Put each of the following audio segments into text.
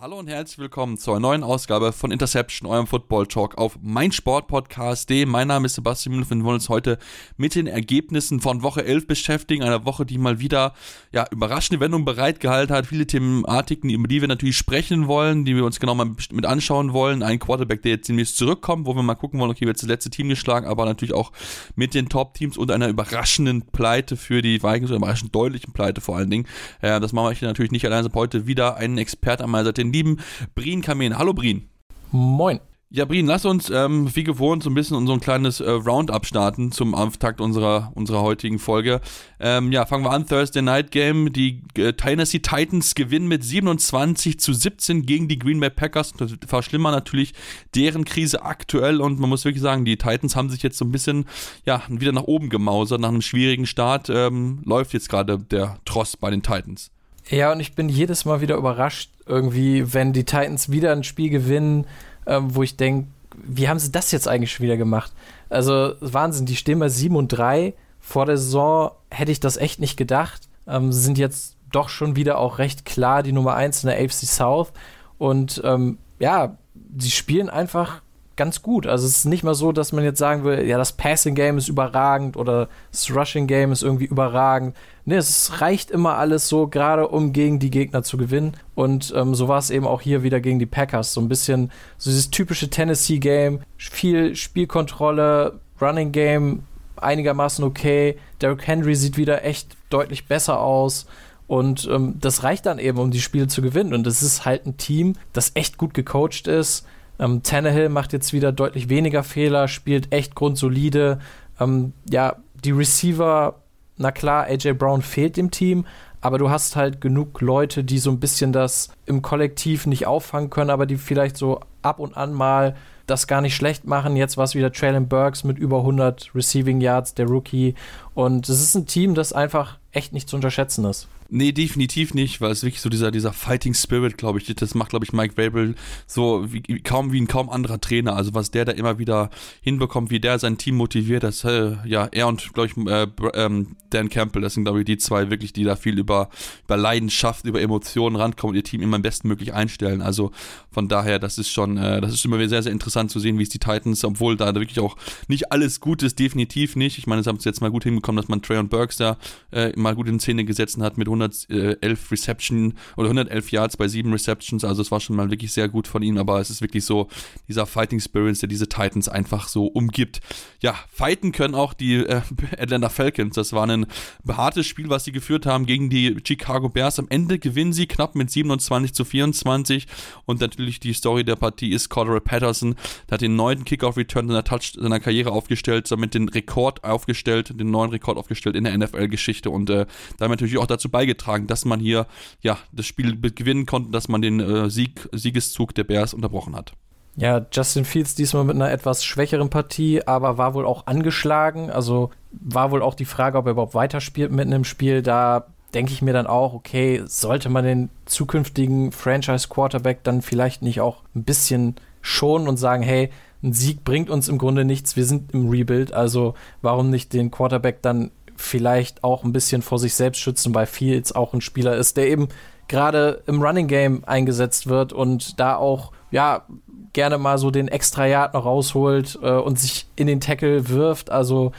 Hallo und herzlich willkommen zu einer neuen Ausgabe von Interception, eurem Football Talk auf meinsportpodcast.de. Mein Name ist Sebastian Müller und wir wollen uns heute mit den Ergebnissen von Woche 11 beschäftigen. Einer Woche, die mal wieder ja, überraschende Wendungen bereitgehalten hat. Viele Thematiken, über die wir natürlich sprechen wollen, die wir uns genau mal mit anschauen wollen. Ein Quarterback, der jetzt ziemlich zurückkommt, wo wir mal gucken wollen, okay, wird das letzte Team geschlagen, aber natürlich auch mit den Top-Teams und einer überraschenden Pleite für die Vikings, oder überraschend deutlichen Pleite vor allen Dingen. Äh, das machen wir hier natürlich nicht allein, sondern heute wieder einen Experten an meiner Seite, den lieben Brien Kamen. Hallo Brien. Moin. Ja, Brien, lass uns ähm, wie gewohnt so ein bisschen unser kleines äh, Roundup starten zum Auftakt unserer, unserer heutigen Folge. Ähm, ja, fangen wir an. Thursday Night Game. Die äh, Tennessee Titans gewinnen mit 27 zu 17 gegen die Green Bay Packers. Das verschlimmern natürlich deren Krise aktuell und man muss wirklich sagen, die Titans haben sich jetzt so ein bisschen ja, wieder nach oben gemausert. Nach einem schwierigen Start ähm, läuft jetzt gerade der Tross bei den Titans. Ja, und ich bin jedes Mal wieder überrascht, irgendwie, wenn die Titans wieder ein Spiel gewinnen, ähm, wo ich denke, wie haben sie das jetzt eigentlich schon wieder gemacht? Also Wahnsinn, die stehen bei 7 und 3. Vor der Saison hätte ich das echt nicht gedacht. Ähm, sie sind jetzt doch schon wieder auch recht klar die Nummer 1 in der AFC South. Und ähm, ja, sie spielen einfach ganz gut. Also es ist nicht mal so, dass man jetzt sagen will, ja, das Passing Game ist überragend oder das Rushing Game ist irgendwie überragend. Nee, es reicht immer alles so, gerade um gegen die Gegner zu gewinnen. Und ähm, so war es eben auch hier wieder gegen die Packers. So ein bisschen so dieses typische Tennessee-Game, viel Spielkontrolle, Running Game einigermaßen okay. Derrick Henry sieht wieder echt deutlich besser aus. Und ähm, das reicht dann eben, um die Spiele zu gewinnen. Und es ist halt ein Team, das echt gut gecoacht ist ähm, Tannehill macht jetzt wieder deutlich weniger Fehler, spielt echt grundsolide. Ähm, ja, die Receiver, na klar, AJ Brown fehlt dem Team, aber du hast halt genug Leute, die so ein bisschen das im Kollektiv nicht auffangen können, aber die vielleicht so ab und an mal das gar nicht schlecht machen. Jetzt war es wieder Traylon Burks mit über 100 Receiving Yards, der Rookie. Und es ist ein Team, das einfach echt nicht zu unterschätzen ist. Nee, definitiv nicht, weil es wirklich so dieser, dieser Fighting Spirit, glaube ich, das macht, glaube ich, Mike Vrabel so wie, kaum wie ein kaum anderer Trainer. Also was der da immer wieder hinbekommt, wie der sein Team motiviert, das, äh, ja, er und, glaube ich, äh, ähm, Dan Campbell, das sind, glaube ich, die zwei wirklich, die da viel über, über Leidenschaft, über Emotionen rankommen und ihr Team immer bestmöglich einstellen. Also von daher, das ist schon, äh, das ist immer sehr, sehr interessant zu sehen, wie es die Titans, obwohl da wirklich auch nicht alles gut ist, definitiv nicht. Ich meine, es haben es jetzt mal gut hinbekommen, dass man Trey und Burks da äh, mal gut in Szene gesetzt hat mit 111 Reception oder 111 Yards bei sieben Receptions. Also es war schon mal wirklich sehr gut von ihm, aber es ist wirklich so dieser Fighting Spirit, der diese Titans einfach so umgibt. Ja, fighten können auch die äh, Atlanta Falcons. Das war ein hartes Spiel, was sie geführt haben gegen die Chicago Bears. Am Ende gewinnen sie knapp mit 27 zu 24 und natürlich die Story der Partie ist Cordero Patterson, der hat den neunten Kickoff-Return seiner, seiner Karriere aufgestellt, damit den Rekord aufgestellt, den neuen Rekord aufgestellt in der NFL-Geschichte und äh, damit natürlich auch dazu beigetragen beigetragen, dass man hier ja das Spiel gewinnen konnte, dass man den äh, Sieg, Siegeszug der Bears unterbrochen hat. Ja, Justin Fields diesmal mit einer etwas schwächeren Partie, aber war wohl auch angeschlagen. Also war wohl auch die Frage, ob er überhaupt weiterspielt mitten im Spiel. Da denke ich mir dann auch, okay, sollte man den zukünftigen Franchise-Quarterback dann vielleicht nicht auch ein bisschen schonen und sagen, hey, ein Sieg bringt uns im Grunde nichts, wir sind im Rebuild, also warum nicht den Quarterback dann vielleicht auch ein bisschen vor sich selbst schützen, weil Fields auch ein Spieler ist, der eben gerade im Running Game eingesetzt wird und da auch, ja, gerne mal so den extra Yard noch rausholt äh, und sich in den Tackle wirft. Also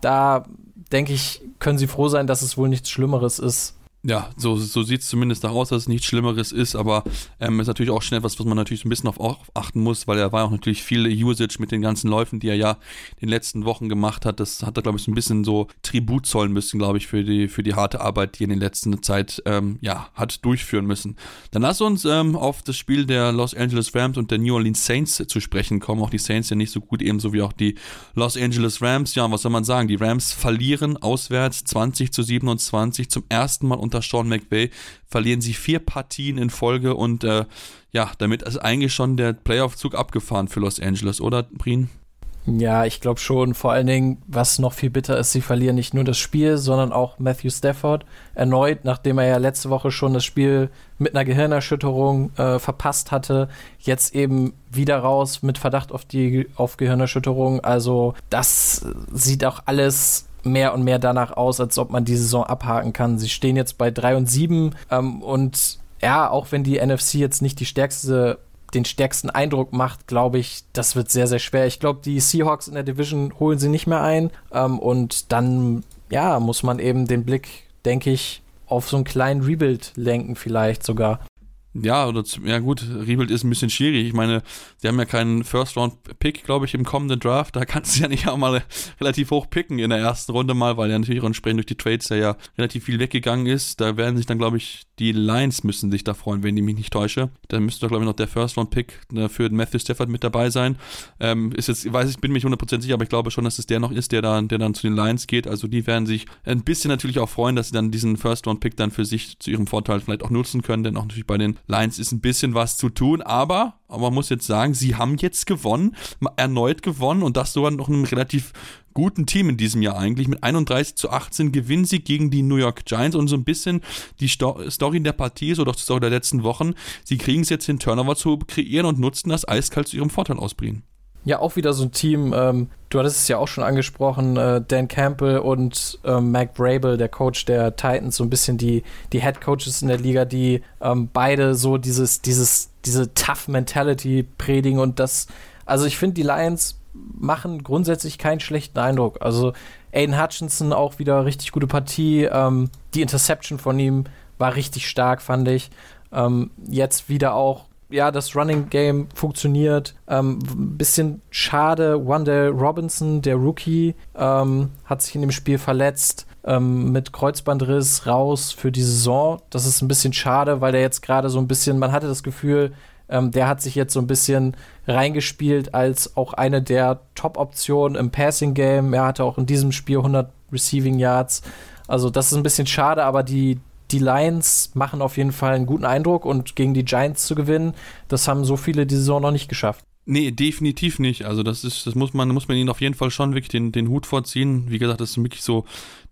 da denke ich, können sie froh sein, dass es wohl nichts Schlimmeres ist, ja, so, so sieht es zumindest nach aus, dass es nichts Schlimmeres ist, aber ähm, ist natürlich auch schnell was, was man natürlich ein bisschen auf, achten muss, weil er war auch natürlich viel Usage mit den ganzen Läufen, die er ja in den letzten Wochen gemacht hat. Das hat er, glaube ich, ein bisschen so Tribut zollen müssen, glaube ich, für die, für die harte Arbeit, die er in der letzten Zeit ähm, ja, hat durchführen müssen. Dann lass uns ähm, auf das Spiel der Los Angeles Rams und der New Orleans Saints zu sprechen kommen. Auch die Saints ja nicht so gut, ebenso wie auch die Los Angeles Rams. Ja, was soll man sagen? Die Rams verlieren auswärts 20 zu 27 zum ersten Mal unter unter Sean McVay verlieren sie vier Partien in Folge und äh, ja, damit ist eigentlich schon der Playoff-Zug abgefahren für Los Angeles, oder, Brien? Ja, ich glaube schon. Vor allen Dingen, was noch viel bitter ist, sie verlieren nicht nur das Spiel, sondern auch Matthew Stafford erneut, nachdem er ja letzte Woche schon das Spiel mit einer Gehirnerschütterung äh, verpasst hatte, jetzt eben wieder raus mit Verdacht auf die auf Gehirnerschütterung. Also das sieht auch alles mehr und mehr danach aus, als ob man die Saison abhaken kann. Sie stehen jetzt bei 3 und 7 ähm, und ja, auch wenn die NFC jetzt nicht die stärkste den stärksten Eindruck macht, glaube ich, das wird sehr, sehr schwer. Ich glaube, die Seahawks in der Division holen sie nicht mehr ein. Ähm, und dann, ja, muss man eben den Blick, denke ich, auf so einen kleinen Rebuild lenken, vielleicht sogar. Ja, oder ja gut, Rebuild ist ein bisschen schwierig. Ich meine, sie haben ja keinen First-Round-Pick, glaube ich, im kommenden Draft. Da kannst du ja nicht auch mal relativ hoch picken in der ersten Runde mal, weil ja natürlich auch entsprechend durch die Trades ja, ja relativ viel weggegangen ist. Da werden sich dann, glaube ich, die Lions müssen sich da freuen, wenn ich mich nicht täusche. Dann müsste doch, glaube ich, noch der First-Round-Pick ne, für Matthew Stafford mit dabei sein. Ähm, ist jetzt, weiß, ich bin mir nicht 100% sicher, aber ich glaube schon, dass es der noch ist, der dann, der dann zu den Lions geht. Also die werden sich ein bisschen natürlich auch freuen, dass sie dann diesen First-Round-Pick dann für sich zu ihrem Vorteil vielleicht auch nutzen können, denn auch natürlich bei den Lions ist ein bisschen was zu tun, aber, aber man muss jetzt sagen, sie haben jetzt gewonnen, erneut gewonnen und das sogar noch einem relativ guten Team in diesem Jahr eigentlich. Mit 31 zu 18 gewinnen sie gegen die New York Giants und so ein bisschen die Story in der Partie ist oder auch die Story der letzten Wochen. Sie kriegen es jetzt hin, Turnover zu kreieren und nutzen das eiskalt zu ihrem Vorteil ausbringen. Ja, auch wieder so ein Team, ähm, du hattest es ja auch schon angesprochen, äh, Dan Campbell und äh, Mac Brable, der Coach der Titans, so ein bisschen die, die Head Coaches in der Liga, die ähm, beide so dieses, dieses, diese Tough Mentality predigen und das, also ich finde, die Lions machen grundsätzlich keinen schlechten Eindruck. Also Aiden Hutchinson auch wieder richtig gute Partie, ähm, die Interception von ihm war richtig stark, fand ich. Ähm, jetzt wieder auch ja, das Running Game funktioniert. Ähm, bisschen schade, Wanda Robinson, der Rookie, ähm, hat sich in dem Spiel verletzt. Ähm, mit Kreuzbandriss raus für die Saison. Das ist ein bisschen schade, weil der jetzt gerade so ein bisschen, man hatte das Gefühl, ähm, der hat sich jetzt so ein bisschen reingespielt als auch eine der Top-Optionen im Passing-Game. Er hatte auch in diesem Spiel 100 Receiving Yards. Also das ist ein bisschen schade, aber die, die Lions machen auf jeden Fall einen guten Eindruck und gegen die Giants zu gewinnen, das haben so viele die Saison noch nicht geschafft. Nee, definitiv nicht. Also das ist, das muss man, muss man ihnen auf jeden Fall schon wirklich den, den Hut vorziehen. Wie gesagt, das ist wirklich so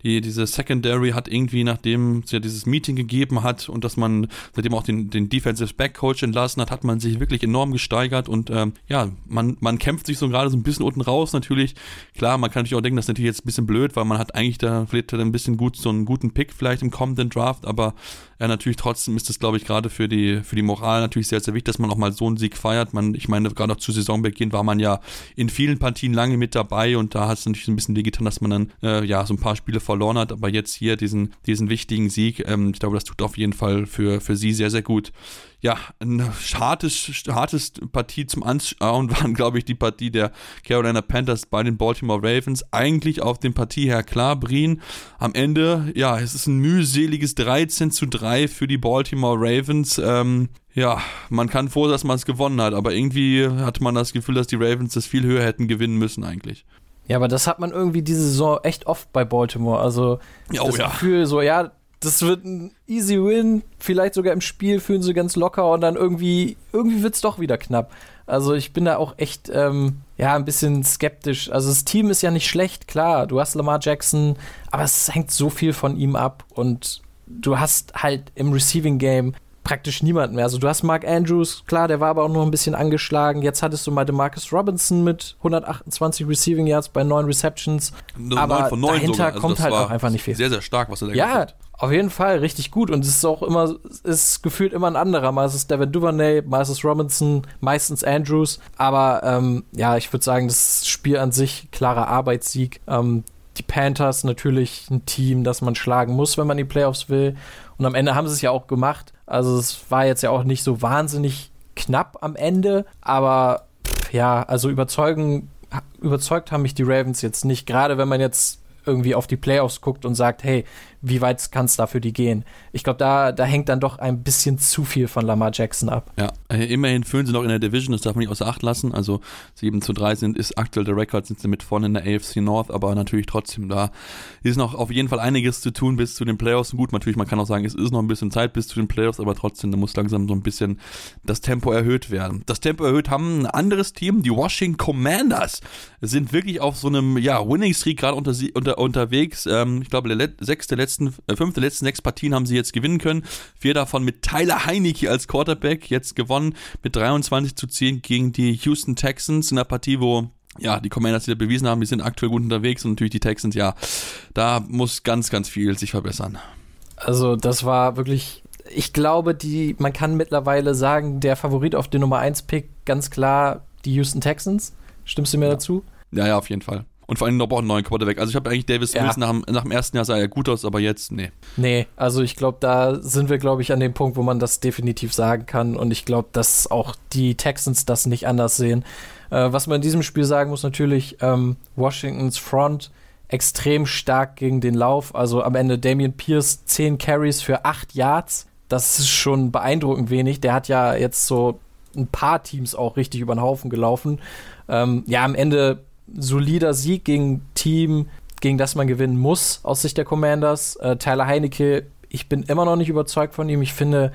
die, diese Secondary hat irgendwie, nachdem es ja dieses Meeting gegeben hat und dass man seitdem auch den, den Defensive Back Coach entlassen hat, hat man sich wirklich enorm gesteigert und ähm, ja, man, man kämpft sich so gerade so ein bisschen unten raus natürlich. Klar, man kann natürlich auch denken, das ist natürlich jetzt ein bisschen blöd, weil man hat eigentlich da vielleicht ein bisschen gut so einen guten Pick vielleicht im kommenden Draft, aber ja, natürlich trotzdem ist das, glaube ich, gerade für die, für die Moral natürlich sehr, sehr wichtig, dass man auch mal so einen Sieg feiert. Man, ich meine, gerade auch zu Saisonbeginn war man ja in vielen Partien lange mit dabei und da hat es natürlich ein bisschen wehgetan, dass man dann äh, ja so ein paar Spiele verloren hat, aber jetzt hier diesen, diesen wichtigen Sieg, ähm, ich glaube, das tut auf jeden Fall für, für sie sehr, sehr gut. Ja, ein hartes, hartes Partie zum Anschauen waren, glaube ich, die Partie der Carolina Panthers bei den Baltimore Ravens. Eigentlich auf dem Partie her klar, Brien. Am Ende, ja, es ist ein mühseliges 13 zu 3 für die Baltimore Ravens. Ähm, ja, man kann froh, dass man es gewonnen hat, aber irgendwie hat man das Gefühl, dass die Ravens das viel höher hätten gewinnen müssen eigentlich. Ja, aber das hat man irgendwie diese Saison echt oft bei Baltimore. Also oh, das ja. Gefühl, so, ja, das wird ein easy win, vielleicht sogar im Spiel fühlen sie ganz locker und dann irgendwie, irgendwie wird es doch wieder knapp. Also ich bin da auch echt, ähm, ja, ein bisschen skeptisch. Also das Team ist ja nicht schlecht, klar, du hast Lamar Jackson, aber es hängt so viel von ihm ab und du hast halt im Receiving Game praktisch niemanden mehr. Also du hast Mark Andrews, klar, der war aber auch noch ein bisschen angeschlagen. Jetzt hattest du mal Demarcus Robinson mit 128 Receiving Yards bei 9 Receptions. No, aber 9 dahinter also kommt halt auch einfach nicht viel. Sehr, sehr stark, was er da ja, gemacht hat. Auf jeden Fall, richtig gut. Und es ist auch immer, ist gefühlt immer ein anderer. Mal ist es Devin Duvernay, mal ist es Robinson, meistens Andrews. Aber ähm, ja, ich würde sagen, das Spiel an sich, klarer Arbeitssieg. Ähm, die Panthers natürlich ein Team, das man schlagen muss, wenn man die Playoffs will. Und am Ende haben sie es ja auch gemacht. Also es war jetzt ja auch nicht so wahnsinnig knapp am Ende, aber pff, ja, also überzeugen, überzeugt haben mich die Ravens jetzt nicht, gerade wenn man jetzt irgendwie auf die Playoffs guckt und sagt, hey, wie weit kann es da für die gehen? Ich glaube, da, da hängt dann doch ein bisschen zu viel von Lamar Jackson ab. Ja, äh, immerhin führen sie noch in der Division, das darf man nicht außer Acht lassen. Also 7 zu 3 sind, ist aktuell der Rekord, sind sie mit vorne in der AFC North, aber natürlich trotzdem, da ist noch auf jeden Fall einiges zu tun bis zu den Playoffs. Gut, natürlich, man kann auch sagen, es ist noch ein bisschen Zeit bis zu den Playoffs, aber trotzdem, da muss langsam so ein bisschen das Tempo erhöht werden. Das Tempo erhöht haben ein anderes Team, die Washington Commanders, sind wirklich auf so einem ja, Winning Streak gerade unter, unter, unterwegs. Ähm, ich glaube, der sechste letzten, äh, fünfte letzten sechs Partien haben sie jetzt gewinnen können. Vier davon mit Tyler Heinecke als Quarterback. Jetzt gewonnen mit 23 zu 10 gegen die Houston Texans in einer Partie, wo ja, die Commanders wieder bewiesen haben, die sind aktuell gut unterwegs und natürlich die Texans, ja, da muss ganz, ganz viel sich verbessern. Also, das war wirklich, ich glaube, die, man kann mittlerweile sagen, der Favorit auf den Nummer 1 Pick ganz klar die Houston Texans. Stimmst du mir ja. dazu? Ja, ja, auf jeden Fall. Und vor allem noch einen neuen Quarterback. Also ich habe eigentlich Davis ja. Mills nach, nach, dem ersten Jahr sah er gut aus, aber jetzt, nee. Nee, also ich glaube, da sind wir, glaube ich, an dem Punkt, wo man das definitiv sagen kann. Und ich glaube, dass auch die Texans das nicht anders sehen. Äh, was man in diesem Spiel sagen muss, natürlich, ähm, Washingtons Front extrem stark gegen den Lauf. Also am Ende Damian Pierce 10 Carries für 8 Yards. Das ist schon beeindruckend wenig. Der hat ja jetzt so ein paar Teams auch richtig über den Haufen gelaufen. Ähm, ja, am Ende solider Sieg gegen Team, gegen das man gewinnen muss, aus Sicht der Commanders. Äh, Tyler Heinecke, ich bin immer noch nicht überzeugt von ihm. Ich finde,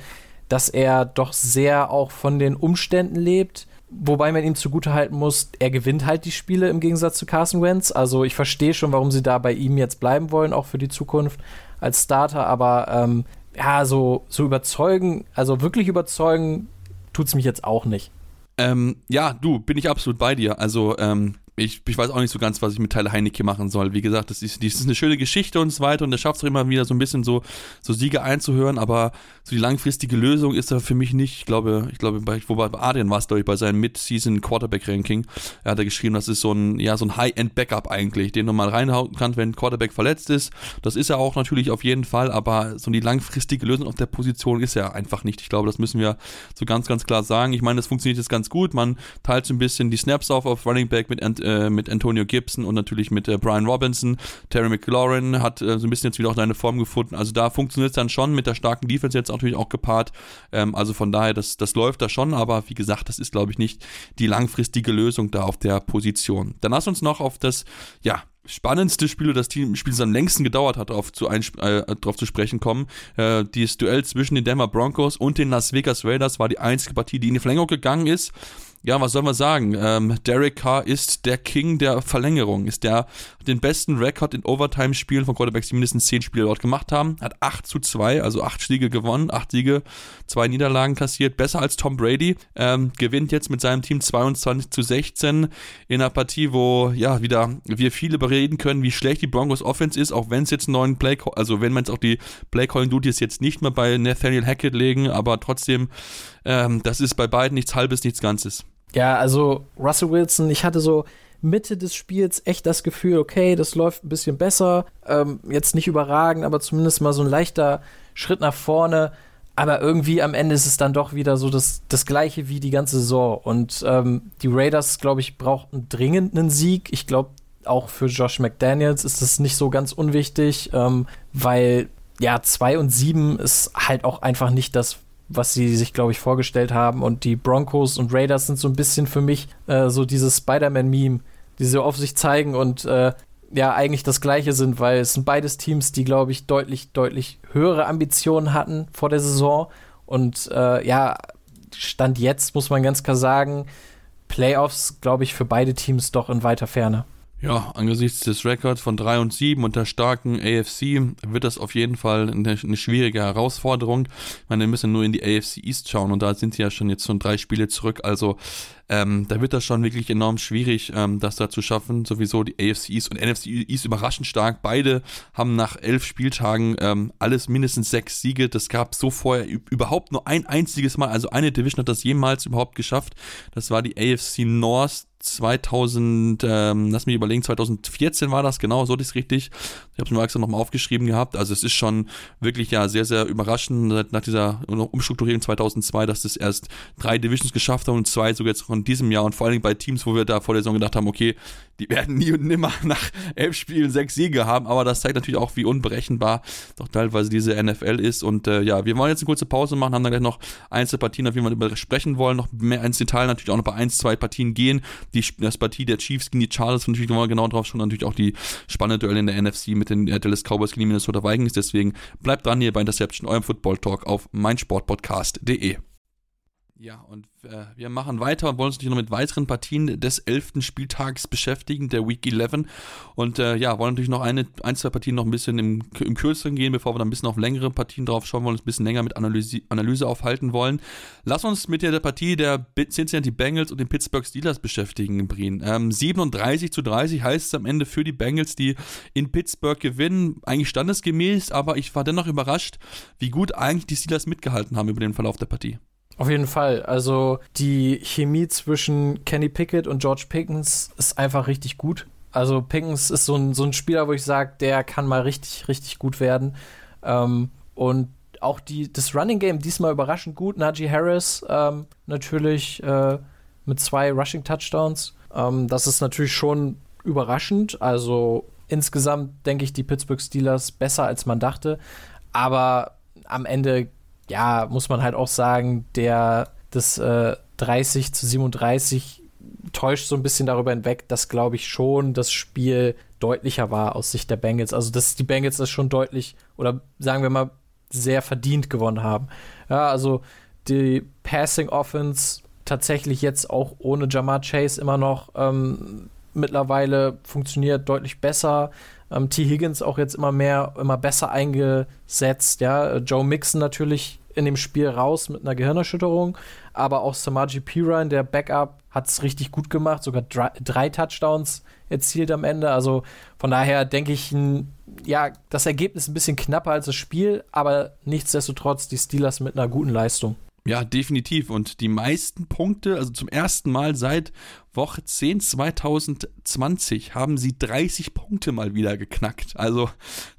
dass er doch sehr auch von den Umständen lebt. Wobei man ihm zugutehalten muss, er gewinnt halt die Spiele im Gegensatz zu Carson Wentz. Also ich verstehe schon, warum sie da bei ihm jetzt bleiben wollen, auch für die Zukunft als Starter. Aber ähm, ja, so, so überzeugen, also wirklich überzeugen, tut es mich jetzt auch nicht. Ähm, ja, du, bin ich absolut bei dir. Also, ähm, ich, ich weiß auch nicht so ganz, was ich mit Tyler Heinecke machen soll. Wie gesagt, das ist, das ist eine schöne Geschichte und so weiter und er schafft es immer wieder so ein bisschen so, so Siege einzuhören, aber so die langfristige Lösung ist da für mich nicht. Ich glaube, ich glaube, bei, wobei bei Adrian war es, glaube ich, bei seinem Mid-Season Quarterback Ranking. Er hat da geschrieben, das ist so ein, ja, so ein High-End-Backup eigentlich, den du mal reinhauen kannst, wenn ein Quarterback verletzt ist. Das ist er auch natürlich auf jeden Fall, aber so die langfristige Lösung auf der Position ist er einfach nicht. Ich glaube, das müssen wir so ganz, ganz klar sagen. Ich meine, das funktioniert jetzt ganz gut. Man teilt so ein bisschen die Snaps auf auf Running Back mit, äh, mit Antonio Gibson und natürlich mit äh, Brian Robinson. Terry McLaurin hat äh, so ein bisschen jetzt wieder auch seine Form gefunden. Also da funktioniert es dann schon mit der starken Defense jetzt natürlich auch gepaart. Ähm, also von daher, das, das läuft da schon, aber wie gesagt, das ist, glaube ich, nicht die langfristige Lösung da auf der Position. Dann lass uns noch auf das, ja, spannendste Spiel, das Team Spiel, das am längsten gedauert hat, darauf zu, äh, drauf zu sprechen kommen. Äh, dieses Duell zwischen den Denver Broncos und den Las Vegas Raiders war die einzige Partie, die in die Verlängerung gegangen ist ja, was soll man sagen? Ähm, Derek Carr ist der King der Verlängerung, ist der den besten Rekord in Overtime-Spielen von Quarterbacks, die mindestens 10 Spiele dort gemacht haben. Hat 8 zu 2, also 8 Siege gewonnen, 8 Siege, 2 Niederlagen kassiert, besser als Tom Brady. Ähm, gewinnt jetzt mit seinem Team 22 zu 16 in einer Partie, wo ja wieder wir viele bereden können, wie schlecht die Broncos Offense ist, auch wenn es jetzt einen neuen Play, also wenn man jetzt auch die Play Calling Duties jetzt nicht mehr bei Nathaniel Hackett legen, aber trotzdem, ähm, das ist bei beiden nichts Halbes, nichts Ganzes. Ja, also Russell Wilson, ich hatte so Mitte des Spiels echt das Gefühl, okay, das läuft ein bisschen besser. Ähm, jetzt nicht überragend, aber zumindest mal so ein leichter Schritt nach vorne. Aber irgendwie am Ende ist es dann doch wieder so das, das gleiche wie die ganze Saison. Und ähm, die Raiders, glaube ich, brauchten dringend einen Sieg. Ich glaube, auch für Josh McDaniels ist das nicht so ganz unwichtig, ähm, weil ja, 2 und 7 ist halt auch einfach nicht das, was sie sich, glaube ich, vorgestellt haben. Und die Broncos und Raiders sind so ein bisschen für mich äh, so dieses Spider-Man-Meme, die sie auf sich zeigen und äh, ja eigentlich das gleiche sind, weil es sind beides Teams, die, glaube ich, deutlich, deutlich höhere Ambitionen hatten vor der Saison. Und äh, ja, Stand jetzt muss man ganz klar sagen, Playoffs, glaube ich, für beide Teams doch in weiter Ferne. Ja, angesichts des Records von 3 und 7 und der starken AFC wird das auf jeden Fall eine, eine, schwierige Herausforderung. Ich meine, wir müssen nur in die AFC East schauen und da sind sie ja schon jetzt schon drei Spiele zurück. Also ähm, da wird das schon wirklich enorm schwierig, ähm, das da zu schaffen. Sowieso die AFC East und NFC East überraschend stark. Beide haben nach elf Spieltagen ähm, alles mindestens sechs Siege. Das gab so vorher überhaupt nur ein einziges Mal. Also eine Division hat das jemals überhaupt geschafft. Das war die AFC North 2000, ähm, lass mich überlegen, 2014 war das, genau, so ist richtig. Ich habe es mir extra nochmal aufgeschrieben gehabt. Also es ist schon wirklich ja sehr, sehr überraschend nach dieser Umstrukturierung 2002, dass das erst drei Divisions geschafft haben und zwei sogar jetzt von diesem Jahr. Und vor allem bei Teams, wo wir da vor der Saison gedacht haben, okay, die werden nie und nimmer nach elf Spielen sechs Siege haben, aber das zeigt natürlich auch, wie unberechenbar doch teilweise diese NFL ist. Und äh, ja, wir wollen jetzt eine kurze Pause machen, haben dann gleich noch Einzelpartien, auf die wir sprechen wollen, noch mehr ins Detail natürlich auch noch bei ein, zwei Partien gehen, die das Partie der Chiefs gegen die Chargers, natürlich wir genau drauf schauen, natürlich auch die spannende Duelle in der NFC mit den Dallas Cowboys gegen die Minnesota Vikings, deswegen bleibt dran hier bei Interception, eurem Football Talk auf meinsportpodcast.de. Ja, und äh, wir machen weiter und wollen uns natürlich noch mit weiteren Partien des elften Spieltags beschäftigen, der Week 11. Und äh, ja, wollen natürlich noch eine, ein, zwei Partien noch ein bisschen im, im Kürzeren gehen, bevor wir dann ein bisschen auf längere Partien drauf schauen wollen, uns ein bisschen länger mit Analyse, Analyse aufhalten wollen. Lass uns mit der, der Partie der Cincinnati Bengals und den Pittsburgh Steelers beschäftigen, Brien. Ähm, 37 zu 30 heißt es am Ende für die Bengals, die in Pittsburgh gewinnen. Eigentlich standesgemäß, aber ich war dennoch überrascht, wie gut eigentlich die Steelers mitgehalten haben über den Verlauf der Partie. Auf jeden Fall. Also die Chemie zwischen Kenny Pickett und George Pickens ist einfach richtig gut. Also Pickens ist so ein, so ein Spieler, wo ich sage, der kann mal richtig, richtig gut werden. Ähm, und auch die, das Running Game diesmal überraschend gut. Najee Harris ähm, natürlich äh, mit zwei Rushing Touchdowns. Ähm, das ist natürlich schon überraschend. Also insgesamt denke ich die Pittsburgh Steelers besser als man dachte. Aber am Ende ja, muss man halt auch sagen, der das äh, 30 zu 37 täuscht so ein bisschen darüber hinweg, dass, glaube ich, schon das Spiel deutlicher war aus Sicht der Bengals. Also, dass die Bengals das schon deutlich oder sagen wir mal sehr verdient gewonnen haben. Ja, also die Passing Offense tatsächlich jetzt auch ohne Jamar Chase immer noch ähm, mittlerweile funktioniert deutlich besser. Ähm, T. Higgins auch jetzt immer mehr, immer besser eingesetzt. Ja, Joe Mixon natürlich in dem Spiel raus mit einer Gehirnerschütterung, aber auch Samaji Piran, der Backup, hat es richtig gut gemacht, sogar drei, drei, Touchdowns erzielt am Ende. Also von daher denke ich, ja, das Ergebnis ein bisschen knapper als das Spiel, aber nichtsdestotrotz die Steelers mit einer guten Leistung. Ja, definitiv. Und die meisten Punkte, also zum ersten Mal seit Woche 10 2020 haben sie 30 Punkte mal wieder geknackt. Also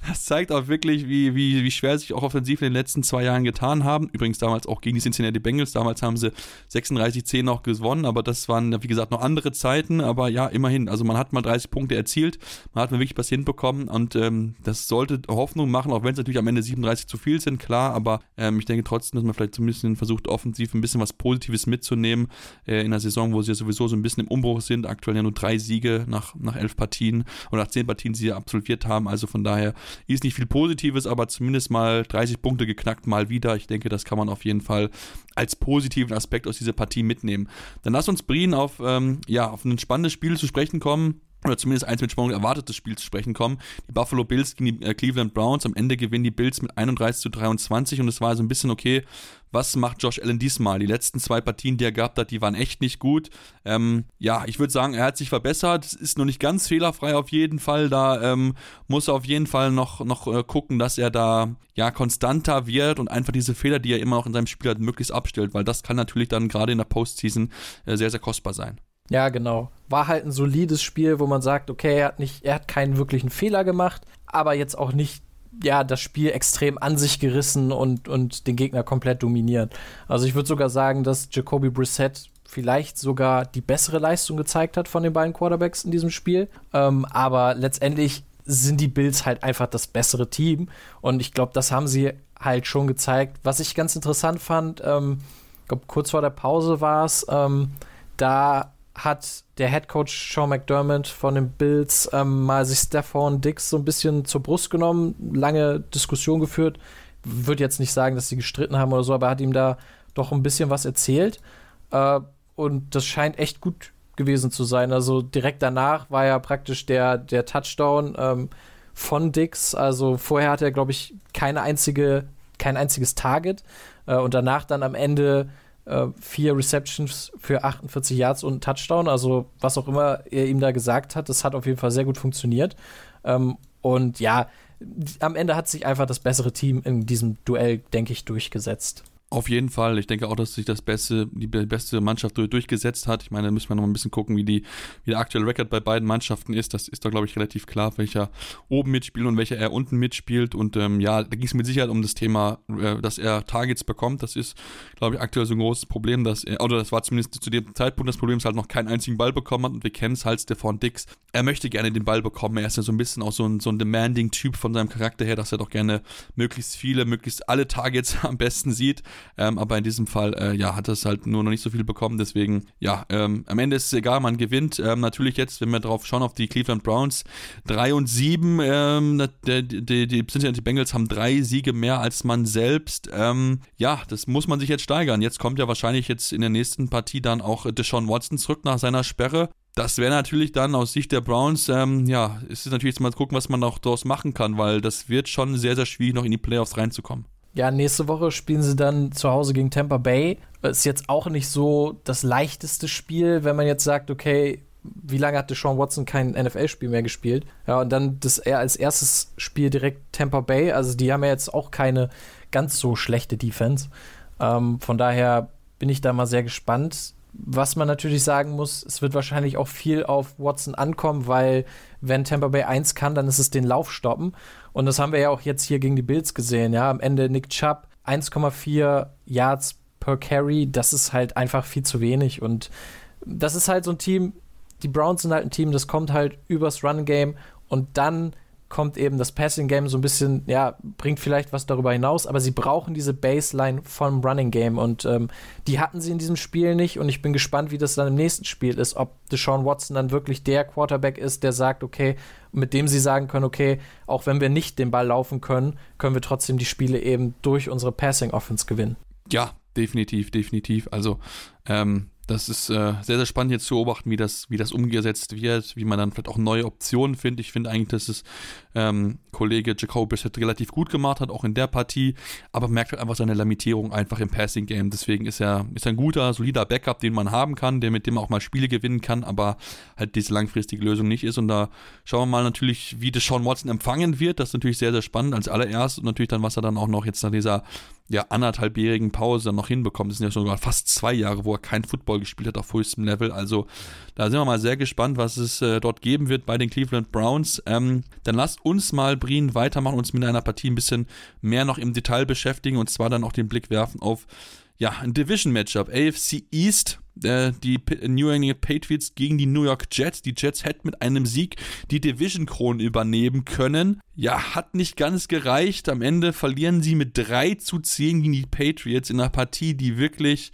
das zeigt auch wirklich, wie, wie, wie schwer sich auch offensiv in den letzten zwei Jahren getan haben. Übrigens damals auch gegen die Cincinnati Bengals. Damals haben sie 36-10 noch gewonnen, aber das waren, wie gesagt, noch andere Zeiten. Aber ja, immerhin. Also man hat mal 30 Punkte erzielt. Man hat mal wirklich was hinbekommen und ähm, das sollte Hoffnung machen, auch wenn es natürlich am Ende 37 zu viel sind, klar. Aber ähm, ich denke trotzdem, dass man vielleicht zumindest versucht, offensiv ein bisschen was Positives mitzunehmen äh, in der Saison, wo sie ja sowieso so ein bisschen im Umbruch sind. Aktuell ja nur drei Siege nach, nach elf Partien oder nach zehn Partien, die sie absolviert haben. Also von daher ist nicht viel Positives, aber zumindest mal 30 Punkte geknackt mal wieder. Ich denke, das kann man auf jeden Fall als positiven Aspekt aus dieser Partie mitnehmen. Dann lass uns Brien auf, ähm, ja, auf ein spannendes Spiel zu sprechen kommen oder zumindest eins mit Spannung erwartetes Spiel zu sprechen kommen. Die Buffalo Bills gegen die äh, Cleveland Browns. Am Ende gewinnen die Bills mit 31 zu 23 und es war so ein bisschen okay, was macht Josh Allen diesmal? Die letzten zwei Partien, die er gehabt hat, die waren echt nicht gut. Ähm, ja, ich würde sagen, er hat sich verbessert. Es ist noch nicht ganz fehlerfrei auf jeden Fall. Da ähm, muss er auf jeden Fall noch, noch äh, gucken, dass er da ja konstanter wird und einfach diese Fehler, die er immer noch in seinem Spiel hat, möglichst abstellt, weil das kann natürlich dann gerade in der Postseason äh, sehr, sehr kostbar sein. Ja, genau. War halt ein solides Spiel, wo man sagt, okay, er hat nicht, er hat keinen wirklichen Fehler gemacht, aber jetzt auch nicht ja, das Spiel extrem an sich gerissen und, und den Gegner komplett dominiert. Also ich würde sogar sagen, dass Jacoby Brissett vielleicht sogar die bessere Leistung gezeigt hat von den beiden Quarterbacks in diesem Spiel. Ähm, aber letztendlich sind die Bills halt einfach das bessere Team. Und ich glaube, das haben sie halt schon gezeigt. Was ich ganz interessant fand, ähm, ich glaube, kurz vor der Pause war es, ähm, da hat der Head Coach Sean McDermott von den Bills ähm, mal sich Stephon Dix so ein bisschen zur Brust genommen, lange Diskussion geführt. Würde jetzt nicht sagen, dass sie gestritten haben oder so, aber er hat ihm da doch ein bisschen was erzählt. Äh, und das scheint echt gut gewesen zu sein. Also direkt danach war ja praktisch der, der Touchdown ähm, von Dix. Also vorher hat er, glaube ich, keine einzige, kein einziges Target. Äh, und danach dann am Ende äh, vier Receptions für 48 Yards und Touchdown. Also was auch immer er ihm da gesagt hat, das hat auf jeden Fall sehr gut funktioniert. Ähm, und ja, am Ende hat sich einfach das bessere Team in diesem Duell, denke ich, durchgesetzt. Auf jeden Fall. Ich denke auch, dass sich das beste, die beste Mannschaft durchgesetzt hat. Ich meine, da müssen wir noch ein bisschen gucken, wie, die, wie der aktuelle Rekord bei beiden Mannschaften ist. Das ist da, glaube ich, relativ klar, welcher oben mitspielt und welcher er unten mitspielt. Und ähm, ja, da ging es mit Sicherheit um das Thema, äh, dass er Targets bekommt. Das ist, glaube ich, aktuell so ein großes Problem, dass er, oder das war zumindest zu dem Zeitpunkt das Problem, dass er halt noch keinen einzigen Ball bekommen hat. Und wir kennen es halt, Stefan Dix. Er möchte gerne den Ball bekommen. Er ist ja so ein bisschen auch so ein, so ein demanding-Typ von seinem Charakter her, dass er doch gerne möglichst viele, möglichst alle Targets am besten sieht. Ähm, aber in diesem Fall, äh, ja, hat es halt nur noch nicht so viel bekommen. Deswegen, ja, ähm, am Ende ist es egal, man gewinnt. Ähm, natürlich jetzt, wenn wir drauf schauen, auf die Cleveland Browns, 3 und 7, ähm, die, die, die Cincinnati Bengals haben drei Siege mehr als man selbst. Ähm, ja, das muss man sich jetzt steigern. Jetzt kommt ja wahrscheinlich jetzt in der nächsten Partie dann auch Deshaun Watson zurück nach seiner Sperre. Das wäre natürlich dann aus Sicht der Browns, ähm, ja, es ist natürlich jetzt mal gucken, was man auch daraus machen kann, weil das wird schon sehr, sehr schwierig, noch in die Playoffs reinzukommen. Ja, nächste Woche spielen sie dann zu Hause gegen Tampa Bay. Ist jetzt auch nicht so das leichteste Spiel, wenn man jetzt sagt, okay, wie lange hat Deshaun Watson kein NFL-Spiel mehr gespielt? Ja, und dann das er als erstes Spiel direkt Tampa Bay. Also die haben ja jetzt auch keine ganz so schlechte Defense. Ähm, von daher bin ich da mal sehr gespannt. Was man natürlich sagen muss, es wird wahrscheinlich auch viel auf Watson ankommen, weil wenn Tampa Bay 1 kann, dann ist es den Lauf stoppen. Und das haben wir ja auch jetzt hier gegen die Bills gesehen. Ja, am Ende Nick Chubb 1,4 Yards per Carry. Das ist halt einfach viel zu wenig. Und das ist halt so ein Team. Die Browns sind halt ein Team, das kommt halt übers Run Game und dann kommt eben das Passing Game so ein bisschen, ja, bringt vielleicht was darüber hinaus, aber sie brauchen diese Baseline vom Running Game und ähm, die hatten sie in diesem Spiel nicht und ich bin gespannt, wie das dann im nächsten Spiel ist, ob Deshaun Watson dann wirklich der Quarterback ist, der sagt, okay, mit dem sie sagen können, okay, auch wenn wir nicht den Ball laufen können, können wir trotzdem die Spiele eben durch unsere Passing Offense gewinnen. Ja, definitiv, definitiv. Also ähm, das ist äh, sehr, sehr spannend jetzt zu beobachten, wie das, wie das umgesetzt wird, wie man dann vielleicht auch neue Optionen findet. Ich finde eigentlich, dass es ähm, Kollege Jacob bisher relativ gut gemacht hat, auch in der Partie, aber merkt halt einfach seine Limitierung einfach im Passing Game. Deswegen ist er ist ein guter, solider Backup, den man haben kann, der mit dem auch mal Spiele gewinnen kann, aber halt diese langfristige Lösung nicht ist. Und da schauen wir mal natürlich, wie das Sean Watson empfangen wird. Das ist natürlich sehr, sehr spannend als allererstes und natürlich dann, was er dann auch noch jetzt nach dieser ja, anderthalbjährigen Pause noch hinbekommt. Das sind ja sogar fast zwei Jahre, wo er kein Football gespielt hat auf höchstem Level. Also da sind wir mal sehr gespannt, was es äh, dort geben wird bei den Cleveland Browns. Ähm, dann lasst uns mal, Brien, weitermachen, uns mit einer Partie ein bisschen mehr noch im Detail beschäftigen und zwar dann auch den Blick werfen auf ja, ein Division-Matchup. AFC East, die New England Patriots gegen die New York Jets. Die Jets hätten mit einem Sieg die Division-Krone übernehmen können. Ja, hat nicht ganz gereicht. Am Ende verlieren sie mit 3 zu 10 gegen die Patriots in einer Partie, die wirklich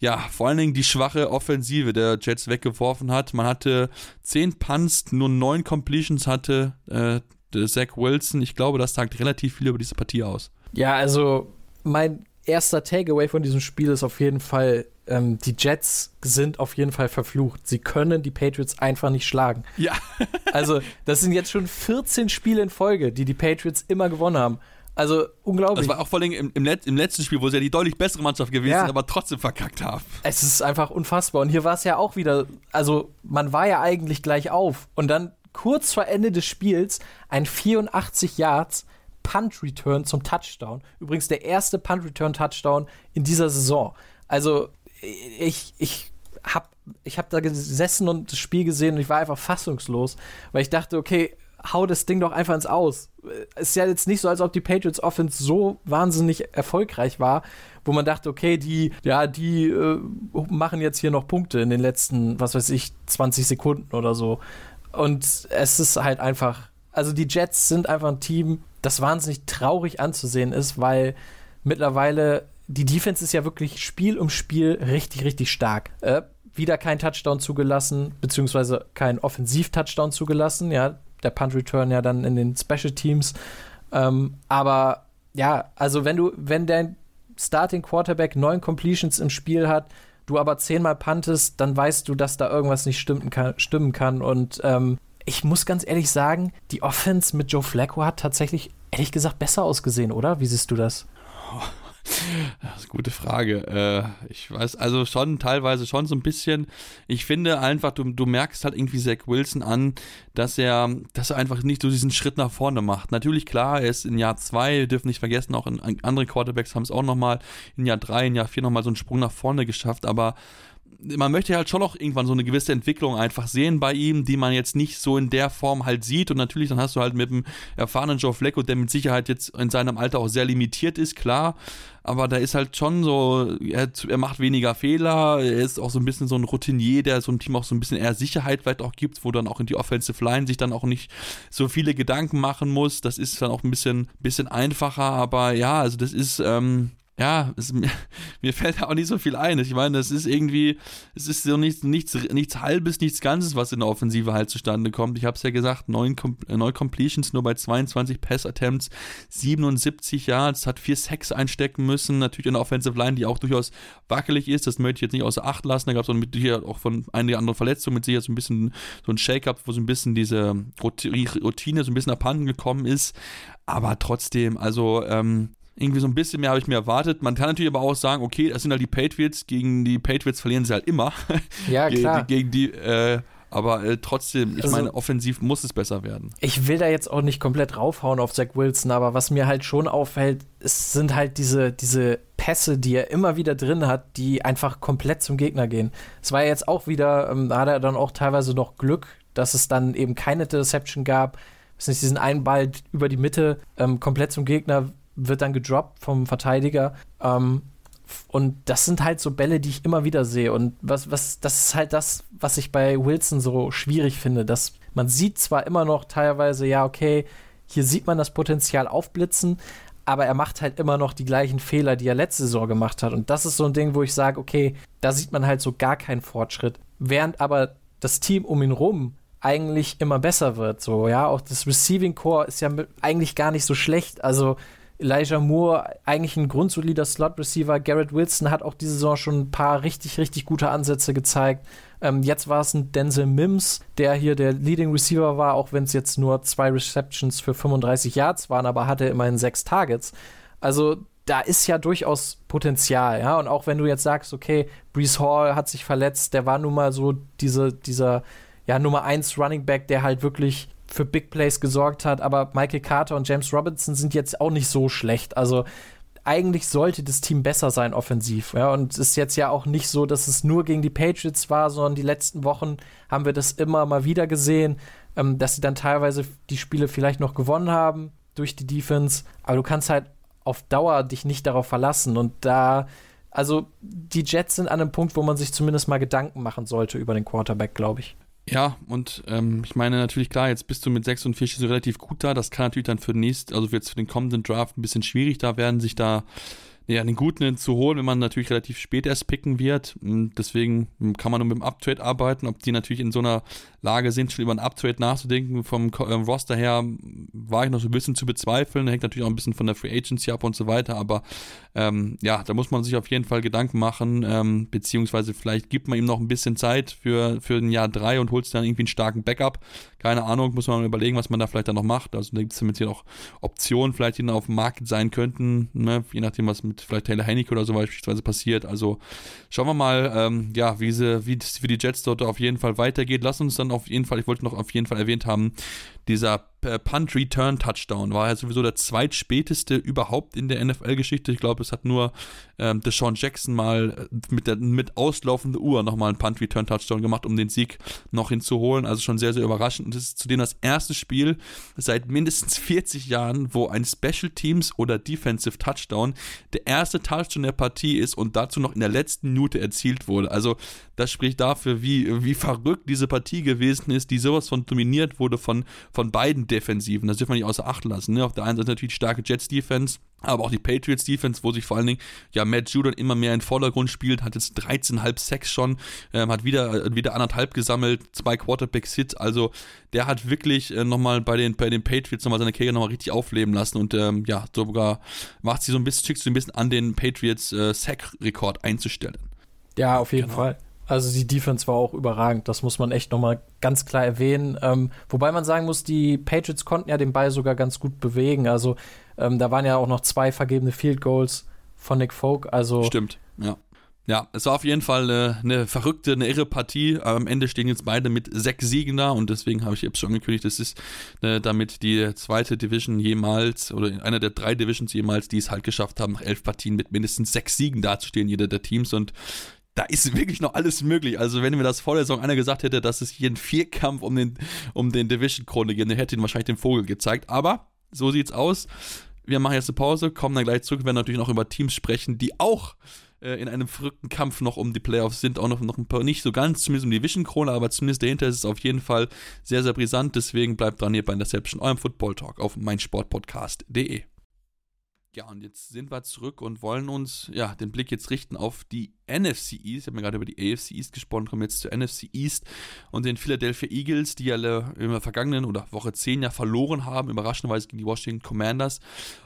ja, vor allen Dingen die schwache Offensive der Jets weggeworfen hat. Man hatte 10 Punts, nur 9 Completions hatte äh, Zach Wilson. Ich glaube, das sagt relativ viel über diese Partie aus. Ja, also mein erster Takeaway von diesem Spiel ist auf jeden Fall, ähm, die Jets sind auf jeden Fall verflucht. Sie können die Patriots einfach nicht schlagen. Ja. also, das sind jetzt schon 14 Spiele in Folge, die die Patriots immer gewonnen haben. Also unglaublich. Das war auch vor allem im, im, Let im letzten Spiel, wo sie ja die deutlich bessere Mannschaft gewesen ja. sind, aber trotzdem verkackt haben. Es ist einfach unfassbar. Und hier war es ja auch wieder, also man war ja eigentlich gleich auf. Und dann kurz vor Ende des Spiels ein 84 Yards Punt Return zum Touchdown. Übrigens der erste Punt Return Touchdown in dieser Saison. Also ich, ich habe ich hab da gesessen und das Spiel gesehen und ich war einfach fassungslos, weil ich dachte, okay, hau das Ding doch einfach ins Aus. Ist ja jetzt nicht so, als ob die Patriots Offense so wahnsinnig erfolgreich war, wo man dachte, okay, die, ja, die äh, machen jetzt hier noch Punkte in den letzten, was weiß ich, 20 Sekunden oder so. Und es ist halt einfach, also die Jets sind einfach ein Team, das wahnsinnig traurig anzusehen ist, weil mittlerweile die Defense ist ja wirklich Spiel um Spiel richtig, richtig stark. Äh, wieder kein Touchdown zugelassen, beziehungsweise kein Offensiv-Touchdown zugelassen. Ja, der Punt-Return ja dann in den Special Teams. Ähm, aber ja, also wenn du, wenn dein Starting Quarterback neun Completions im Spiel hat, du aber zehnmal puntest, dann weißt du, dass da irgendwas nicht stimmen kann. Stimmen kann. Und ähm, ich muss ganz ehrlich sagen, die Offense mit Joe Flacco hat tatsächlich, ehrlich gesagt, besser ausgesehen, oder? Wie siehst du das? Eine gute Frage. Äh, ich weiß, also schon teilweise schon so ein bisschen. Ich finde einfach, du, du merkst halt irgendwie Zach Wilson an, dass er, dass er einfach nicht so diesen Schritt nach vorne macht. Natürlich, klar, er ist in Jahr zwei, wir dürfen nicht vergessen, auch in, andere Quarterbacks haben es auch nochmal in Jahr drei, in Jahr vier nochmal so einen Sprung nach vorne geschafft, aber man möchte halt schon noch irgendwann so eine gewisse Entwicklung einfach sehen bei ihm, die man jetzt nicht so in der Form halt sieht. Und natürlich, dann hast du halt mit dem erfahrenen Joe Flacco, der mit Sicherheit jetzt in seinem Alter auch sehr limitiert ist, klar. Aber da ist halt schon so, er, er macht weniger Fehler, er ist auch so ein bisschen so ein Routinier, der so ein Team auch so ein bisschen eher Sicherheit vielleicht auch gibt, wo dann auch in die Offensive Line sich dann auch nicht so viele Gedanken machen muss. Das ist dann auch ein bisschen, bisschen einfacher, aber ja, also das ist, ähm, ja, es, mir fällt da auch nicht so viel ein. Ich meine, es ist irgendwie, es ist so nichts, nichts, nichts Halbes, nichts Ganzes, was in der Offensive halt zustande kommt. Ich habe es ja gesagt, neun, neun Completions nur bei 22 Pass-Attempts, 77 Yards, hat vier Sacks einstecken müssen. Natürlich in der Offensive Line, die auch durchaus wackelig ist. Das möchte ich jetzt nicht außer Acht lassen. Da gab es hier auch von einigen anderen Verletzungen mit sicher so ein bisschen so ein Shake-up, wo so ein bisschen diese Routine so ein bisschen abhanden gekommen ist. Aber trotzdem, also ähm, irgendwie so ein bisschen mehr habe ich mir erwartet. Man kann natürlich aber auch sagen, okay, das sind halt die Patriots, gegen die Patriots verlieren sie halt immer. Ja, klar. gegen die, äh, aber äh, trotzdem, ich also, meine, offensiv muss es besser werden. Ich will da jetzt auch nicht komplett raufhauen auf Zach Wilson, aber was mir halt schon auffällt, es sind halt diese, diese Pässe, die er immer wieder drin hat, die einfach komplett zum Gegner gehen. Es war ja jetzt auch wieder, ähm, da hat er dann auch teilweise noch Glück, dass es dann eben keine Deception gab. Nicht diesen einen Ball über die Mitte ähm, komplett zum Gegner wird dann gedroppt vom Verteidiger. Ähm, und das sind halt so Bälle, die ich immer wieder sehe. Und was, was, das ist halt das, was ich bei Wilson so schwierig finde. Dass man sieht zwar immer noch teilweise, ja, okay, hier sieht man das Potenzial aufblitzen, aber er macht halt immer noch die gleichen Fehler, die er letzte Saison gemacht hat. Und das ist so ein Ding, wo ich sage, okay, da sieht man halt so gar keinen Fortschritt. Während aber das Team um ihn rum eigentlich immer besser wird. So, ja, auch das Receiving Core ist ja eigentlich gar nicht so schlecht. Also Elijah Moore eigentlich ein grundsolider Slot-Receiver. Garrett Wilson hat auch diese Saison schon ein paar richtig, richtig gute Ansätze gezeigt. Ähm, jetzt war es ein Denzel Mims, der hier der Leading Receiver war, auch wenn es jetzt nur zwei Receptions für 35 Yards waren, aber hatte immerhin sechs Targets. Also da ist ja durchaus Potenzial, ja. Und auch wenn du jetzt sagst, okay, Brees Hall hat sich verletzt, der war nun mal so diese, dieser ja, Nummer 1 Running Back, der halt wirklich für Big Plays gesorgt hat, aber Michael Carter und James Robinson sind jetzt auch nicht so schlecht. Also eigentlich sollte das Team besser sein offensiv. Ja, und es ist jetzt ja auch nicht so, dass es nur gegen die Patriots war, sondern die letzten Wochen haben wir das immer mal wieder gesehen, ähm, dass sie dann teilweise die Spiele vielleicht noch gewonnen haben durch die Defense. Aber du kannst halt auf Dauer dich nicht darauf verlassen. Und da, also die Jets sind an einem Punkt, wo man sich zumindest mal Gedanken machen sollte über den Quarterback, glaube ich. Ja, und ähm, ich meine natürlich klar, jetzt bist du mit 6 und 4 so relativ gut da. Das kann natürlich dann für den nächsten, also jetzt für den kommenden Draft ein bisschen schwierig da werden, sich da ja, einen guten zu holen, wenn man natürlich relativ spät erst picken wird. Deswegen kann man nur mit dem Uptrade arbeiten. Ob die natürlich in so einer Lage sind, schon über ein Uptrade nachzudenken, vom ähm, Roster her war ich noch so ein bisschen zu bezweifeln. Hängt natürlich auch ein bisschen von der Free Agency ab und so weiter. Aber ähm, ja, da muss man sich auf jeden Fall Gedanken machen. Ähm, beziehungsweise vielleicht gibt man ihm noch ein bisschen Zeit für, für ein Jahr drei und holt dann irgendwie einen starken Backup. Keine Ahnung, muss man überlegen, was man da vielleicht dann noch macht. Also da gibt es hier noch Optionen, vielleicht die dann auf dem Markt sein könnten, ne? je nachdem, was mit vielleicht Taylor Heineke oder so beispielsweise passiert. Also schauen wir mal, ähm, ja, wie sie, wie es für die Jets dort auf jeden Fall weitergeht. Lass uns dann auf jeden Fall, ich wollte noch auf jeden Fall erwähnt haben, dieser äh, Punt Return Touchdown war ja sowieso der zweitspäteste überhaupt in der NFL-Geschichte. Ich glaube, es hat nur ähm, Deshaun Jackson mal äh, mit, der, mit auslaufender Uhr nochmal einen Punt Return Touchdown gemacht, um den Sieg noch hinzuholen. Also schon sehr, sehr überraschend. Und das ist zudem das erste Spiel seit mindestens 40 Jahren, wo ein Special Teams oder Defensive Touchdown der erste Touchdown der Partie ist und dazu noch in der letzten Minute erzielt wurde. Also das spricht dafür, wie, wie verrückt diese Partie gewesen ist, die sowas von dominiert wurde von, von beiden Defensiven. Das dürfen wir nicht außer Acht lassen. Ne? Auf der einen Seite natürlich die starke Jets-Defense, aber auch die Patriots Defense, wo sich vor allen Dingen ja Matt Judon immer mehr in den Vordergrund spielt, hat jetzt 13,5 Sacks schon, ähm, hat wieder äh, wieder anderthalb gesammelt, zwei Quarterbacks Hits, also der hat wirklich äh, nochmal bei den bei den Patriots nochmal seine Karriere nochmal richtig aufleben lassen und ähm, ja sogar macht sie so ein bisschen, schickt sie ein bisschen an den Patriots äh, Sack-Rekord einzustellen. Ja, auf jeden genau. Fall. Also die Defense war auch überragend, das muss man echt nochmal ganz klar erwähnen. Ähm, wobei man sagen muss, die Patriots konnten ja den Ball sogar ganz gut bewegen. Also ähm, da waren ja auch noch zwei vergebene Field Goals von Nick Folk. Also Stimmt, ja. Ja, es war auf jeden Fall eine, eine, verrückte, eine irre Partie. Am Ende stehen jetzt beide mit sechs Siegen da und deswegen habe ich jetzt schon angekündigt, das ist äh, damit die zweite Division jemals oder einer der drei Divisions jemals, die es halt geschafft haben, nach elf Partien mit mindestens sechs Siegen dazustehen, jeder der Teams und da ist wirklich noch alles möglich. Also wenn mir das vor der Saison einer gesagt hätte, dass es hier ein Vierkampf um den, um den Division-Krone geht, dann hätte ihn wahrscheinlich den Vogel gezeigt. Aber so sieht's aus. Wir machen jetzt eine Pause, kommen dann gleich zurück, werden natürlich noch über Teams sprechen, die auch äh, in einem verrückten Kampf noch um die Playoffs sind, auch noch, noch ein paar, nicht so ganz, zumindest um die Vision-Krone, aber zumindest dahinter ist es auf jeden Fall sehr, sehr brisant. Deswegen bleibt dran hier bei Interception, eurem Football-Talk auf meinsportpodcast.de. Ja, und jetzt sind wir zurück und wollen uns ja den Blick jetzt richten auf die NFC East. Ich habe mir gerade über die AFC East gesprochen, kommen jetzt zur NFC East und den Philadelphia Eagles, die alle in der vergangenen oder Woche 10 ja verloren haben, überraschenderweise gegen die Washington Commanders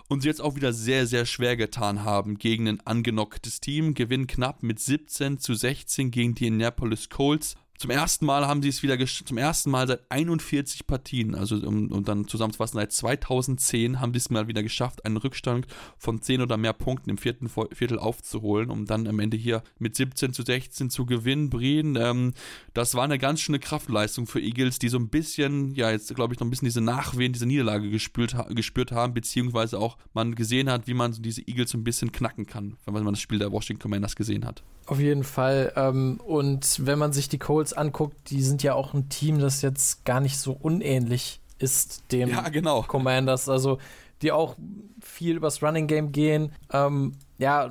und sie jetzt auch wieder sehr, sehr schwer getan haben gegen ein angenocktes Team. Gewinnen knapp mit 17 zu 16 gegen die Indianapolis Colts. Zum ersten Mal haben sie es wieder, zum ersten Mal seit 41 Partien, also um, um dann zusammenzufassen, seit 2010 haben sie es mal wieder geschafft, einen Rückstand von 10 oder mehr Punkten im vierten Viertel aufzuholen, um dann am Ende hier mit 17 zu 16 zu gewinnen. Brien, ähm, das war eine ganz schöne Kraftleistung für Eagles, die so ein bisschen, ja, jetzt glaube ich noch ein bisschen diese Nachwehen, diese Niederlage gespürt, gespürt haben, beziehungsweise auch man gesehen hat, wie man so diese Eagles so ein bisschen knacken kann, wenn man das Spiel der Washington Commanders gesehen hat. Auf jeden Fall. Ähm, und wenn man sich die Colts anguckt, die sind ja auch ein Team, das jetzt gar nicht so unähnlich ist dem ja, genau. Commanders. Also die auch viel übers Running Game gehen. Ähm, ja,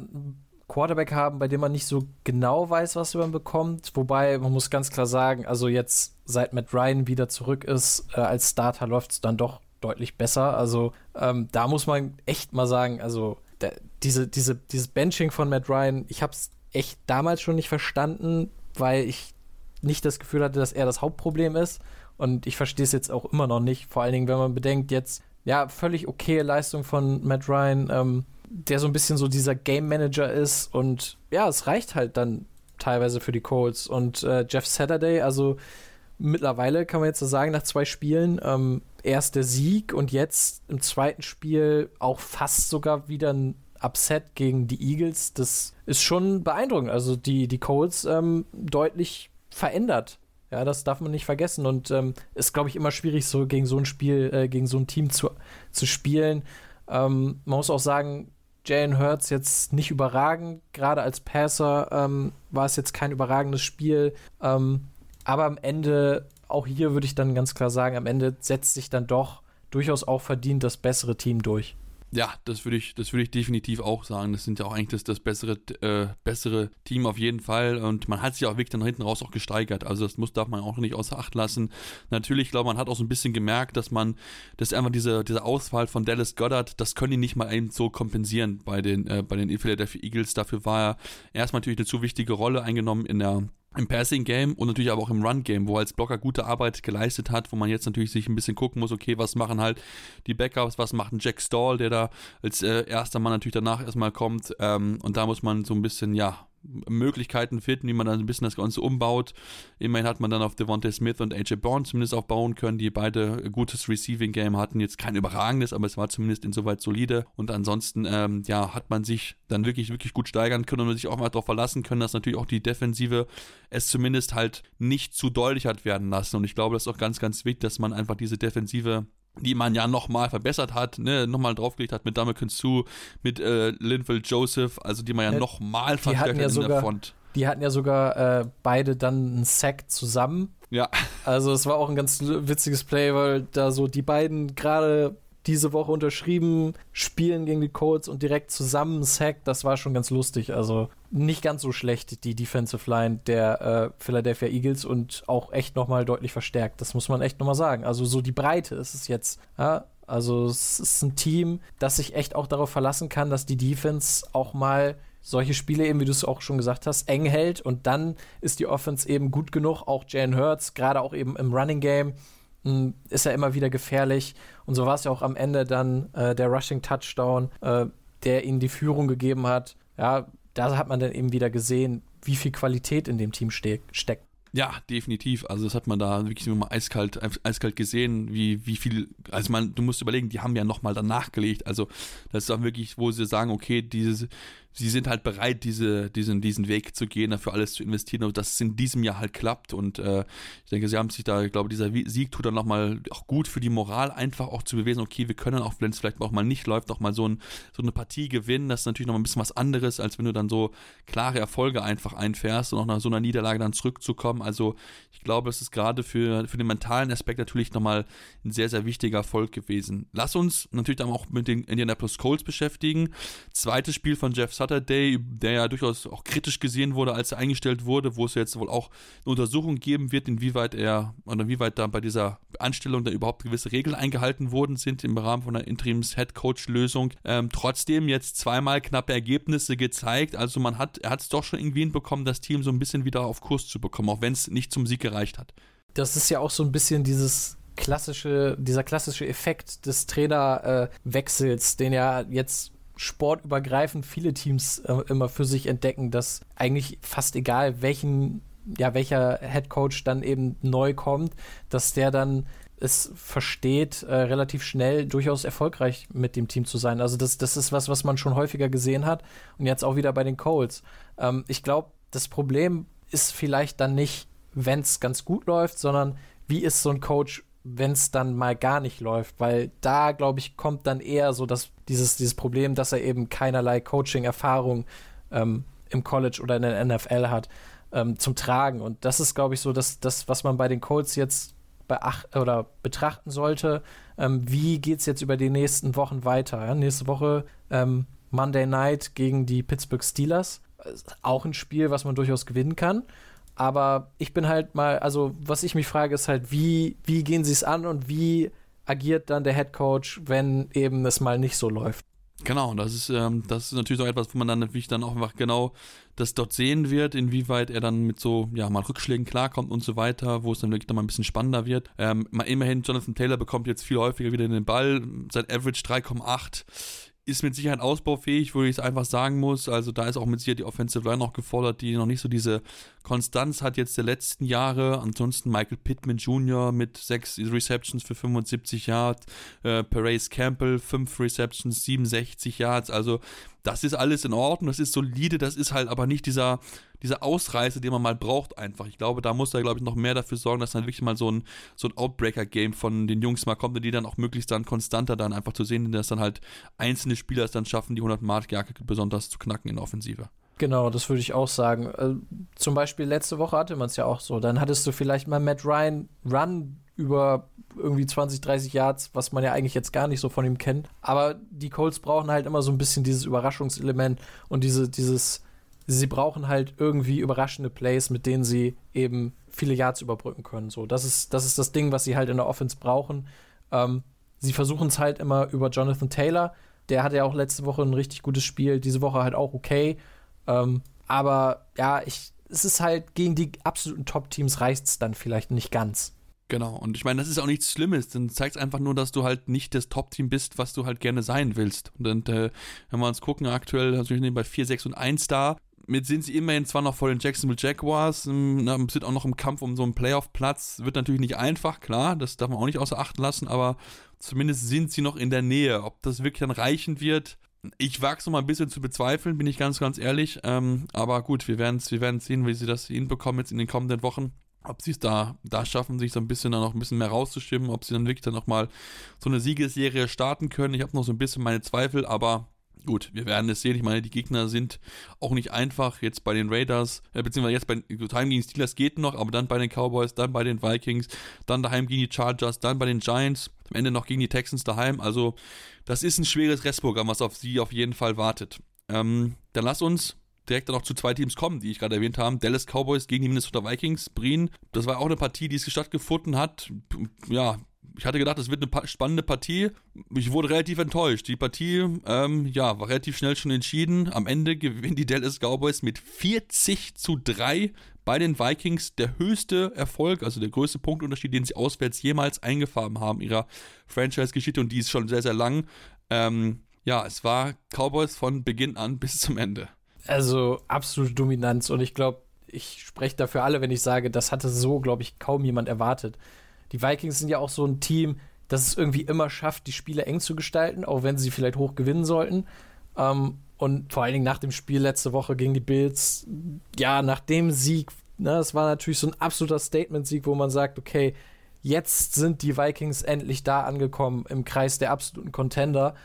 Quarterback haben, bei dem man nicht so genau weiß, was man bekommt. Wobei man muss ganz klar sagen, also jetzt seit Matt Ryan wieder zurück ist äh, als Starter läuft es dann doch deutlich besser. Also ähm, da muss man echt mal sagen, also der, diese, diese, dieses Benching von Matt Ryan, ich habe es echt damals schon nicht verstanden, weil ich nicht das Gefühl hatte, dass er das Hauptproblem ist. Und ich verstehe es jetzt auch immer noch nicht. Vor allen Dingen, wenn man bedenkt, jetzt, ja, völlig okay Leistung von Matt Ryan, ähm, der so ein bisschen so dieser Game Manager ist. Und ja, es reicht halt dann teilweise für die Colts. Und äh, Jeff Saturday, also mittlerweile kann man jetzt so sagen, nach zwei Spielen, ähm, erst der Sieg und jetzt im zweiten Spiel auch fast sogar wieder ein Upset gegen die Eagles, das ist schon beeindruckend. Also die, die Colts ähm, deutlich verändert. Ja, das darf man nicht vergessen. Und ähm, ist, glaube ich, immer schwierig, so gegen so ein Spiel, äh, gegen so ein Team zu, zu spielen. Ähm, man muss auch sagen, Jalen Hurts jetzt nicht überragend. Gerade als Passer ähm, war es jetzt kein überragendes Spiel. Ähm, aber am Ende, auch hier würde ich dann ganz klar sagen, am Ende setzt sich dann doch durchaus auch verdient das bessere Team durch. Ja, das würde ich, das würde ich definitiv auch sagen. Das sind ja auch eigentlich das, das bessere, äh, bessere Team auf jeden Fall. Und man hat sich auch wirklich dann hinten raus auch gesteigert. Also das muss, darf man auch nicht außer Acht lassen. Natürlich, glaube man hat auch so ein bisschen gemerkt, dass man, dass einfach diese, diese Auswahl von Dallas Goddard, das können die nicht mal eben so kompensieren bei den, äh, bei den Philadelphia Eagles. Dafür war er erstmal natürlich eine zu wichtige Rolle eingenommen in der im Passing Game und natürlich aber auch im Run Game, wo als Blocker gute Arbeit geleistet hat, wo man jetzt natürlich sich ein bisschen gucken muss, okay, was machen halt die Backups, was macht ein Jack Stall, der da als äh, erster Mann natürlich danach erstmal kommt ähm, und da muss man so ein bisschen, ja, Möglichkeiten finden, wie man dann ein bisschen das Ganze umbaut. Immerhin hat man dann auf Devontae Smith und AJ Bourne zumindest aufbauen können, die beide gutes Receiving Game hatten. Jetzt kein überragendes, aber es war zumindest insoweit solide. Und ansonsten, ähm, ja, hat man sich dann wirklich, wirklich gut steigern können und sich auch mal darauf verlassen können, dass natürlich auch die Defensive es zumindest halt nicht zu deutlich hat werden lassen. Und ich glaube, das ist auch ganz, ganz wichtig, dass man einfach diese Defensive die man ja nochmal verbessert hat, ne, nochmal draufgelegt hat mit Dame Su, mit äh, Linville Joseph, also die man ja, ja nochmal verstärkt ja hat in der Front. Die hatten ja sogar äh, beide dann einen Sack zusammen. Ja. Also es war auch ein ganz witziges Play, weil da so die beiden gerade diese Woche unterschrieben, spielen gegen die Colts und direkt zusammen Sack, das war schon ganz lustig. Also nicht ganz so schlecht, die Defensive Line der äh, Philadelphia Eagles und auch echt nochmal deutlich verstärkt. Das muss man echt nochmal sagen. Also so die Breite ist es jetzt. Ja? Also es ist ein Team, das sich echt auch darauf verlassen kann, dass die Defense auch mal solche Spiele eben, wie du es auch schon gesagt hast, eng hält und dann ist die Offense eben gut genug, auch Jalen Hurts, gerade auch eben im Running Game, ist er immer wieder gefährlich. Und so war es ja auch am Ende dann äh, der Rushing Touchdown, äh, der ihnen die Führung gegeben hat. Ja, da hat man dann eben wieder gesehen, wie viel Qualität in dem Team ste steckt. Ja, definitiv. Also das hat man da wirklich immer mal eiskalt, eiskalt gesehen, wie, wie viel, also man, du musst überlegen, die haben ja nochmal danach gelegt. Also das ist auch wirklich, wo sie sagen, okay, dieses, sie sind halt bereit, diese, diesen, diesen Weg zu gehen, dafür alles zu investieren und dass es in diesem Jahr halt klappt. Und äh, ich denke, sie haben sich da, ich glaube, dieser Sieg tut dann nochmal auch gut für die Moral, einfach auch zu beweisen, okay, wir können auch, wenn es vielleicht auch mal nicht läuft, auch mal so, ein, so eine Partie gewinnen. Das ist natürlich noch ein bisschen was anderes, als wenn du dann so klare Erfolge einfach einfährst und auch nach so einer Niederlage dann zurückzukommen. Also ich glaube, es ist gerade für, für den mentalen Aspekt natürlich nochmal ein sehr, sehr wichtiger Erfolg gewesen. Lass uns natürlich dann auch mit den Indianapolis Colts beschäftigen. Zweites Spiel von Jeff Saturday, der ja durchaus auch kritisch gesehen wurde, als er eingestellt wurde, wo es jetzt wohl auch eine Untersuchung geben wird, inwieweit er oder wie weit da bei dieser Anstellung da überhaupt gewisse Regeln eingehalten worden sind im Rahmen von einer Interims-Head-Coach-Lösung. Ähm, trotzdem jetzt zweimal knappe Ergebnisse gezeigt. Also man hat, er hat es doch schon irgendwie hinbekommen, das Team so ein bisschen wieder auf Kurs zu bekommen, auch wenn es nicht zum Sieg gereicht hat. Das ist ja auch so ein bisschen dieses klassische, dieser klassische Effekt des Trainerwechsels, äh, den ja jetzt sportübergreifend viele Teams äh, immer für sich entdecken, dass eigentlich fast egal, welchen, ja, welcher Head Coach dann eben neu kommt, dass der dann es versteht, äh, relativ schnell durchaus erfolgreich mit dem Team zu sein. Also das, das ist was, was man schon häufiger gesehen hat und jetzt auch wieder bei den Colts. Ähm, ich glaube, das Problem ist vielleicht dann nicht, wenn es ganz gut läuft, sondern wie ist so ein Coach, wenn es dann mal gar nicht läuft, weil da, glaube ich, kommt dann eher so das, dieses, dieses Problem, dass er eben keinerlei Coaching-Erfahrung ähm, im College oder in der NFL hat, ähm, zum Tragen. Und das ist, glaube ich, so das, das, was man bei den Colts jetzt beacht oder betrachten sollte. Ähm, wie geht es jetzt über die nächsten Wochen weiter? Ja? Nächste Woche ähm, Monday Night gegen die Pittsburgh Steelers. Auch ein Spiel, was man durchaus gewinnen kann. Aber ich bin halt mal, also was ich mich frage, ist halt, wie, wie gehen sie es an und wie agiert dann der Head Coach, wenn eben es mal nicht so läuft? Genau, das ist, ähm, das ist natürlich auch etwas, wo man dann natürlich dann auch einfach genau das dort sehen wird, inwieweit er dann mit so, ja, mal Rückschlägen klarkommt und so weiter, wo es dann wirklich dann mal ein bisschen spannender wird. Ähm, mal immerhin, Jonathan Taylor bekommt jetzt viel häufiger wieder den Ball, seit Average 3,8 ist mit Sicherheit ausbaufähig, wo ich es einfach sagen muss. Also da ist auch mit Sicherheit die Offensive Line noch gefordert, die noch nicht so diese Konstanz hat jetzt der letzten Jahre. Ansonsten Michael Pittman Jr. mit sechs Receptions für 75 Yards, äh, Perez Campbell fünf Receptions, 67 Yards. Also das ist alles in Ordnung, das ist solide, das ist halt aber nicht dieser, dieser Ausreißer, den man mal braucht einfach. Ich glaube, da muss er, glaube ich, noch mehr dafür sorgen, dass dann wirklich mal so ein, so ein Outbreaker-Game von den Jungs mal kommt und die dann auch möglichst dann konstanter dann einfach zu sehen, dass dann halt einzelne Spieler es dann schaffen, die 100 Mark Jacke besonders zu knacken in der Offensive. Genau, das würde ich auch sagen. Zum Beispiel letzte Woche hatte man es ja auch so. Dann hattest du vielleicht mal Matt Ryan Run über irgendwie 20, 30 Yards, was man ja eigentlich jetzt gar nicht so von ihm kennt. Aber die Colts brauchen halt immer so ein bisschen dieses Überraschungselement und diese, dieses, sie brauchen halt irgendwie überraschende Plays, mit denen sie eben viele Yards überbrücken können. So, das ist, das ist das Ding, was sie halt in der Offense brauchen. Ähm, sie versuchen es halt immer über Jonathan Taylor. Der hatte ja auch letzte Woche ein richtig gutes Spiel, diese Woche halt auch okay. Ähm, aber ja, ich, es ist halt gegen die absoluten Top-Teams reicht es dann vielleicht nicht ganz. Genau, und ich meine, das ist auch nichts Schlimmes, dann zeigt einfach nur, dass du halt nicht das Top-Team bist, was du halt gerne sein willst. Und äh, wenn wir uns gucken, aktuell also ich bei 4, 6 und 1 da. Mit sind sie immerhin zwar noch vor den Jacksonville Jaguars, ähm, sind auch noch im Kampf um so einen Playoff-Platz. Wird natürlich nicht einfach, klar, das darf man auch nicht außer Acht lassen, aber zumindest sind sie noch in der Nähe. Ob das wirklich dann reichen wird, ich wage es noch mal ein bisschen zu bezweifeln, bin ich ganz, ganz ehrlich. Ähm, aber gut, wir werden wir werden sehen, wie sie das hinbekommen jetzt in den kommenden Wochen ob sie es da, da schaffen, sich so ein bisschen dann noch ein bisschen mehr rauszustimmen, ob sie dann wirklich dann nochmal so eine Siegesserie starten können. Ich habe noch so ein bisschen meine Zweifel, aber gut, wir werden es sehen. Ich meine, die Gegner sind auch nicht einfach. Jetzt bei den Raiders, äh, beziehungsweise jetzt bei daheim gegen Steelers geht noch, aber dann bei den Cowboys, dann bei den Vikings, dann daheim gegen die Chargers, dann bei den Giants, am Ende noch gegen die Texans daheim. Also, das ist ein schweres Restprogramm, was auf sie auf jeden Fall wartet. Ähm, dann lass uns direkt dann auch zu zwei Teams kommen, die ich gerade erwähnt habe. Dallas Cowboys gegen die Minnesota Vikings. Brien, das war auch eine Partie, die es stattgefunden hat. Ja, ich hatte gedacht, es wird eine spannende Partie. Ich wurde relativ enttäuscht. Die Partie, ähm, ja, war relativ schnell schon entschieden. Am Ende gewinnen die Dallas Cowboys mit 40 zu 3 bei den Vikings. Der höchste Erfolg, also der größte Punktunterschied, den sie auswärts jemals eingefahren haben, ihrer Franchise-Geschichte. Und die ist schon sehr, sehr lang. Ähm, ja, es war Cowboys von Beginn an bis zum Ende. Also absolute Dominanz und ich glaube, ich spreche dafür alle, wenn ich sage, das hatte so, glaube ich, kaum jemand erwartet. Die Vikings sind ja auch so ein Team, das es irgendwie immer schafft, die Spiele eng zu gestalten, auch wenn sie vielleicht hoch gewinnen sollten. Ähm, und vor allen Dingen nach dem Spiel letzte Woche gegen die Bills, ja, nach dem Sieg, ne, das war natürlich so ein absoluter Statement-Sieg, wo man sagt, okay, jetzt sind die Vikings endlich da angekommen im Kreis der absoluten Contender.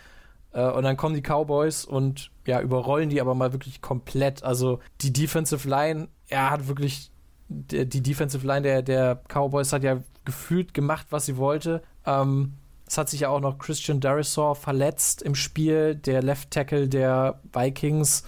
Äh, und dann kommen die Cowboys und ja, überrollen die aber mal wirklich komplett. Also die Defensive Line, er hat wirklich, die, die Defensive Line der, der Cowboys hat ja gefühlt gemacht, was sie wollte. Ähm, es hat sich ja auch noch Christian Darisor verletzt im Spiel, der Left Tackle der Vikings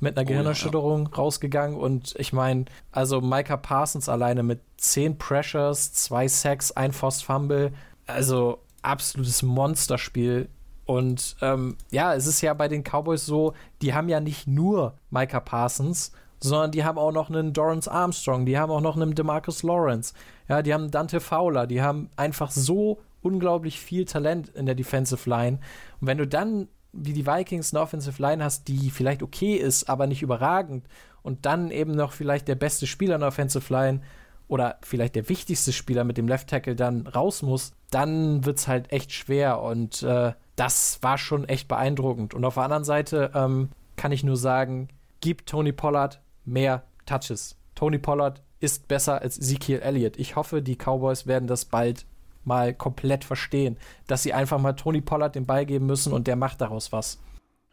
mit einer oh, Gehirnerschütterung ja. rausgegangen. Und ich meine, also Micah Parsons alleine mit 10 Pressures, 2 Sacks, ein Forced Fumble. Also absolutes Monsterspiel. Und ähm, ja, es ist ja bei den Cowboys so, die haben ja nicht nur Micah Parsons, sondern die haben auch noch einen Dorrance Armstrong, die haben auch noch einen Demarcus Lawrence, ja, die haben Dante Fowler, die haben einfach so unglaublich viel Talent in der Defensive Line. Und wenn du dann wie die Vikings eine Offensive Line hast, die vielleicht okay ist, aber nicht überragend, und dann eben noch vielleicht der beste Spieler in der Offensive Line oder vielleicht der wichtigste Spieler mit dem Left Tackle dann raus muss, dann wird es halt echt schwer. Und äh, das war schon echt beeindruckend. Und auf der anderen Seite ähm, kann ich nur sagen, gib Tony Pollard mehr Touches. Tony Pollard ist besser als Ezekiel Elliott. Ich hoffe, die Cowboys werden das bald mal komplett verstehen, dass sie einfach mal Tony Pollard den Ball geben müssen und der macht daraus was.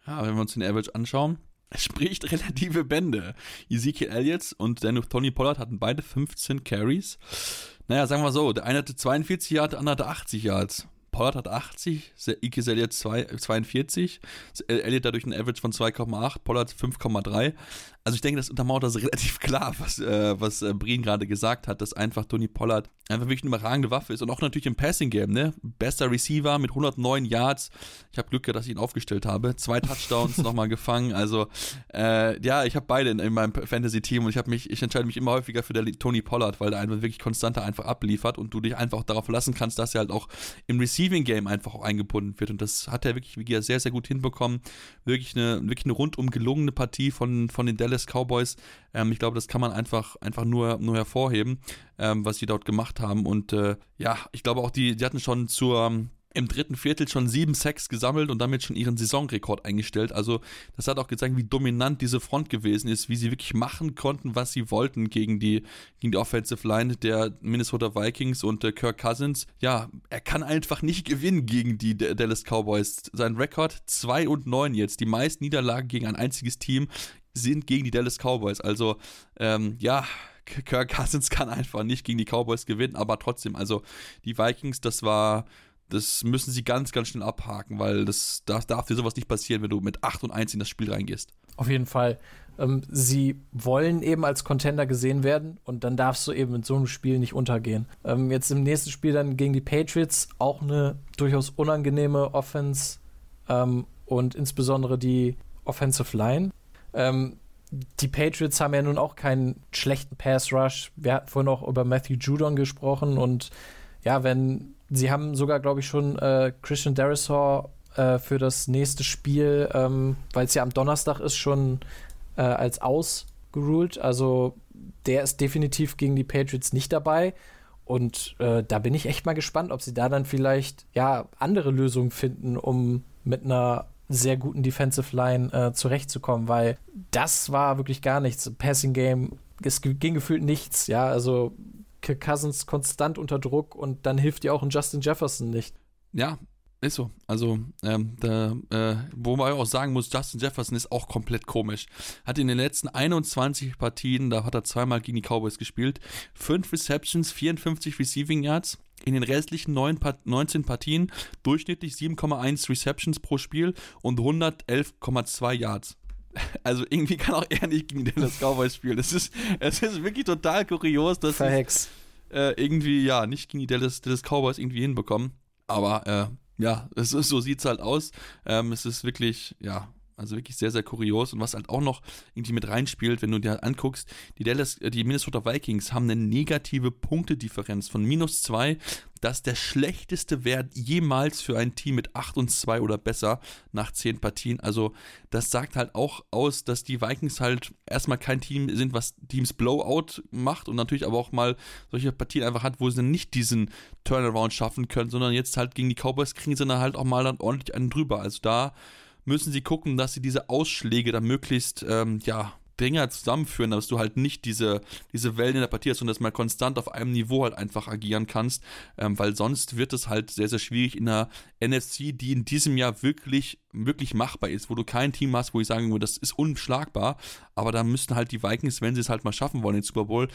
Ja, wenn wir uns den Average anschauen, spricht relative Bände. Ezekiel Elliott und der Tony Pollard hatten beide 15 Carries. Naja, sagen wir so, der eine hatte 42 Yards, der andere hatte 80 Yards. Pollard hat 80, Ike Elliott 42, Elliott dadurch ein Average von 2,8, Pollard 5,3. Also ich denke, das untermauert das relativ klar, was, äh, was äh, Brien gerade gesagt hat, dass einfach Tony Pollard einfach wirklich eine überragende Waffe ist und auch natürlich im Passing Game, ne? Bester Receiver mit 109 Yards. Ich habe Glück gehabt, dass ich ihn aufgestellt habe. Zwei Touchdowns nochmal gefangen. Also äh, ja, ich habe beide in, in meinem Fantasy-Team und ich habe mich, ich entscheide mich immer häufiger für der Tony Pollard, weil der einfach wirklich konstanter einfach abliefert und du dich einfach darauf verlassen kannst, dass er halt auch im Receiving Game einfach auch eingebunden wird. Und das hat er wirklich, wie sehr, sehr gut hinbekommen. Wirklich eine, wirklich eine rundum gelungene Partie von, von den Dallas Cowboys. Ähm, ich glaube, das kann man einfach, einfach nur, nur hervorheben, ähm, was sie dort gemacht haben. Und äh, ja, ich glaube auch, die, die hatten schon zur im dritten Viertel schon sieben Sacks gesammelt und damit schon ihren Saisonrekord eingestellt. Also das hat auch gezeigt, wie dominant diese Front gewesen ist, wie sie wirklich machen konnten, was sie wollten gegen die, gegen die Offensive Line der Minnesota Vikings und äh, Kirk Cousins. Ja, er kann einfach nicht gewinnen gegen die Dallas Cowboys. Sein Rekord 2 und 9 jetzt, die meisten Niederlagen gegen ein einziges Team sind gegen die Dallas Cowboys. Also ähm, ja, Kirk Cousins kann einfach nicht gegen die Cowboys gewinnen, aber trotzdem, also die Vikings, das war, das müssen sie ganz, ganz schnell abhaken, weil das, das darf dir sowas nicht passieren, wenn du mit 8 und 1 in das Spiel reingehst. Auf jeden Fall. Ähm, sie wollen eben als Contender gesehen werden und dann darfst du eben in so einem Spiel nicht untergehen. Ähm, jetzt im nächsten Spiel dann gegen die Patriots auch eine durchaus unangenehme Offense ähm, und insbesondere die Offensive Line ähm, die Patriots haben ja nun auch keinen schlechten Pass Rush. Wir hatten vorhin auch über Matthew Judon gesprochen und ja, wenn sie haben sogar, glaube ich, schon äh, Christian Derisor äh, für das nächste Spiel, ähm, weil es ja am Donnerstag ist, schon äh, als ausgeruled. Also der ist definitiv gegen die Patriots nicht dabei. Und äh, da bin ich echt mal gespannt, ob sie da dann vielleicht ja andere Lösungen finden, um mit einer sehr guten Defensive Line äh, zurechtzukommen, weil das war wirklich gar nichts. Passing Game, es ging gefühlt nichts, ja, also Kirk Cousins konstant unter Druck und dann hilft dir auch ein Justin Jefferson nicht. Ja, ist so. Also, ähm, da, äh, wo man auch sagen muss, Justin Jefferson ist auch komplett komisch. Hat in den letzten 21 Partien, da hat er zweimal gegen die Cowboys gespielt, 5 Receptions, 54 Receiving Yards. In den restlichen 9, 19 Partien durchschnittlich 7,1 Receptions pro Spiel und 111,2 Yards. Also irgendwie kann auch er nicht gegen Dallas Cowboys spielen. Es ist, es ist wirklich total kurios, dass sie äh, irgendwie ja nicht gegen die Dallas, Dallas Cowboys irgendwie hinbekommen. Aber äh, ja, es ist, so sieht's halt aus. Ähm, es ist wirklich, ja, also wirklich sehr, sehr kurios. Und was halt auch noch irgendwie mit reinspielt, wenn du dir anguckst, die Dallas, äh, die Minnesota Vikings haben eine negative Punktedifferenz von minus zwei. Das ist der schlechteste Wert jemals für ein Team mit 8 und 2 oder besser nach 10 Partien. Also, das sagt halt auch aus, dass die Vikings halt erstmal kein Team sind, was Teams Blowout macht und natürlich aber auch mal solche Partien einfach hat, wo sie nicht diesen Turnaround schaffen können, sondern jetzt halt gegen die Cowboys kriegen sie dann halt auch mal dann ordentlich einen drüber. Also da müssen sie gucken, dass sie diese Ausschläge dann möglichst, ähm, ja, Dinger zusammenführen, dass du halt nicht diese, diese Wellen in der Partie hast, sondern dass man konstant auf einem Niveau halt einfach agieren kannst, ähm, weil sonst wird es halt sehr, sehr schwierig in der NFC, die in diesem Jahr wirklich, wirklich machbar ist, wo du kein Team hast, wo ich sagen würde, das ist unschlagbar, aber da müssten halt die Vikings, wenn sie es halt mal schaffen wollen, den Super Bowl,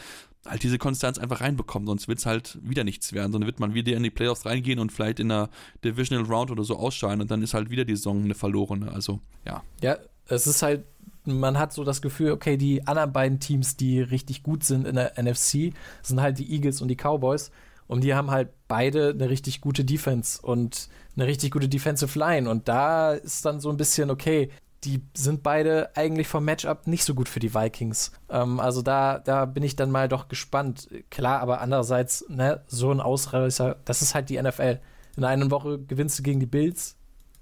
halt diese Konstanz einfach reinbekommen, sonst wird es halt wieder nichts werden, sondern wird man wieder in die Playoffs reingehen und vielleicht in der Divisional Round oder so ausscheiden und dann ist halt wieder die Saison eine verlorene, also ja. Ja, es ist halt man hat so das Gefühl, okay, die anderen beiden Teams, die richtig gut sind in der NFC, sind halt die Eagles und die Cowboys. Und die haben halt beide eine richtig gute Defense und eine richtig gute Defensive Line. Und da ist dann so ein bisschen, okay, die sind beide eigentlich vom Matchup nicht so gut für die Vikings. Ähm, also da, da bin ich dann mal doch gespannt. Klar, aber andererseits, ne, so ein Ausreißer, das ist halt die NFL. In einer Woche gewinnst du gegen die Bills,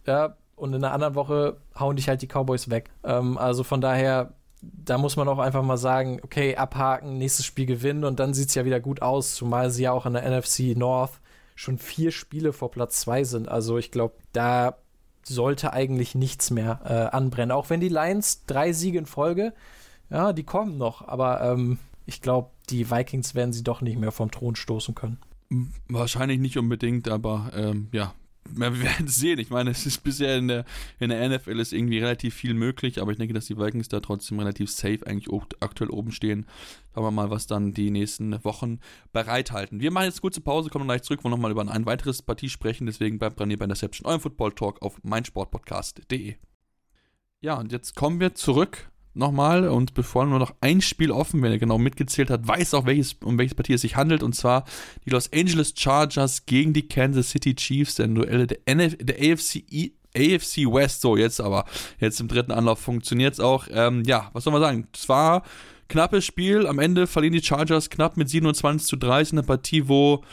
ja, und in der anderen Woche hauen dich halt die Cowboys weg. Ähm, also von daher, da muss man auch einfach mal sagen, okay, abhaken, nächstes Spiel gewinnen und dann sieht es ja wieder gut aus, zumal sie ja auch in der NFC North schon vier Spiele vor Platz zwei sind. Also ich glaube, da sollte eigentlich nichts mehr äh, anbrennen. Auch wenn die Lions drei Siege in Folge, ja, die kommen noch, aber ähm, ich glaube, die Vikings werden sie doch nicht mehr vom Thron stoßen können. Wahrscheinlich nicht unbedingt, aber ähm, ja, wir werden sehen. Ich meine, es ist bisher in der, in der NFL ist irgendwie relativ viel möglich, aber ich denke, dass die Vikings da trotzdem relativ safe eigentlich aktuell oben stehen. Schauen wir mal, was dann die nächsten Wochen bereithalten. Wir machen jetzt kurze Pause, kommen gleich zurück, wollen nochmal über ein weiteres Partie sprechen. Deswegen bleibt dran hier bei Interception, eurem Football Talk auf meinsportpodcast.de. Ja, und jetzt kommen wir zurück nochmal und bevor nur noch ein Spiel offen, wenn er genau mitgezählt hat, weiß auch, welches, um welches Partie es sich handelt und zwar die Los Angeles Chargers gegen die Kansas City Chiefs, der Duelle der, NF, der AFC, AFC West, so jetzt aber, jetzt im dritten Anlauf funktioniert es auch. Ähm, ja, was soll man sagen? Zwar knappes Spiel, am Ende verlieren die Chargers knapp mit 27 zu 30 in einer Partie, wo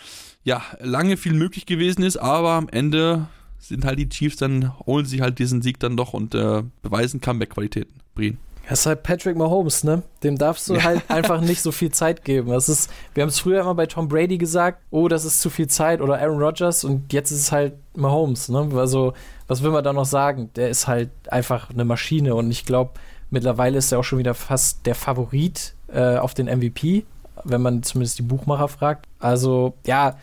ja lange viel möglich gewesen ist, aber am Ende sind halt die Chiefs dann, holen sich halt diesen Sieg dann doch und äh, beweisen Comeback-Qualitäten. Brien. Das ist halt Patrick Mahomes, ne? Dem darfst du halt einfach nicht so viel Zeit geben. Das ist, wir haben es früher immer bei Tom Brady gesagt, oh, das ist zu viel Zeit oder Aaron Rodgers und jetzt ist es halt Mahomes, ne? Also, was will man da noch sagen? Der ist halt einfach eine Maschine und ich glaube, mittlerweile ist er auch schon wieder fast der Favorit äh, auf den MVP, wenn man zumindest die Buchmacher fragt. Also, ja,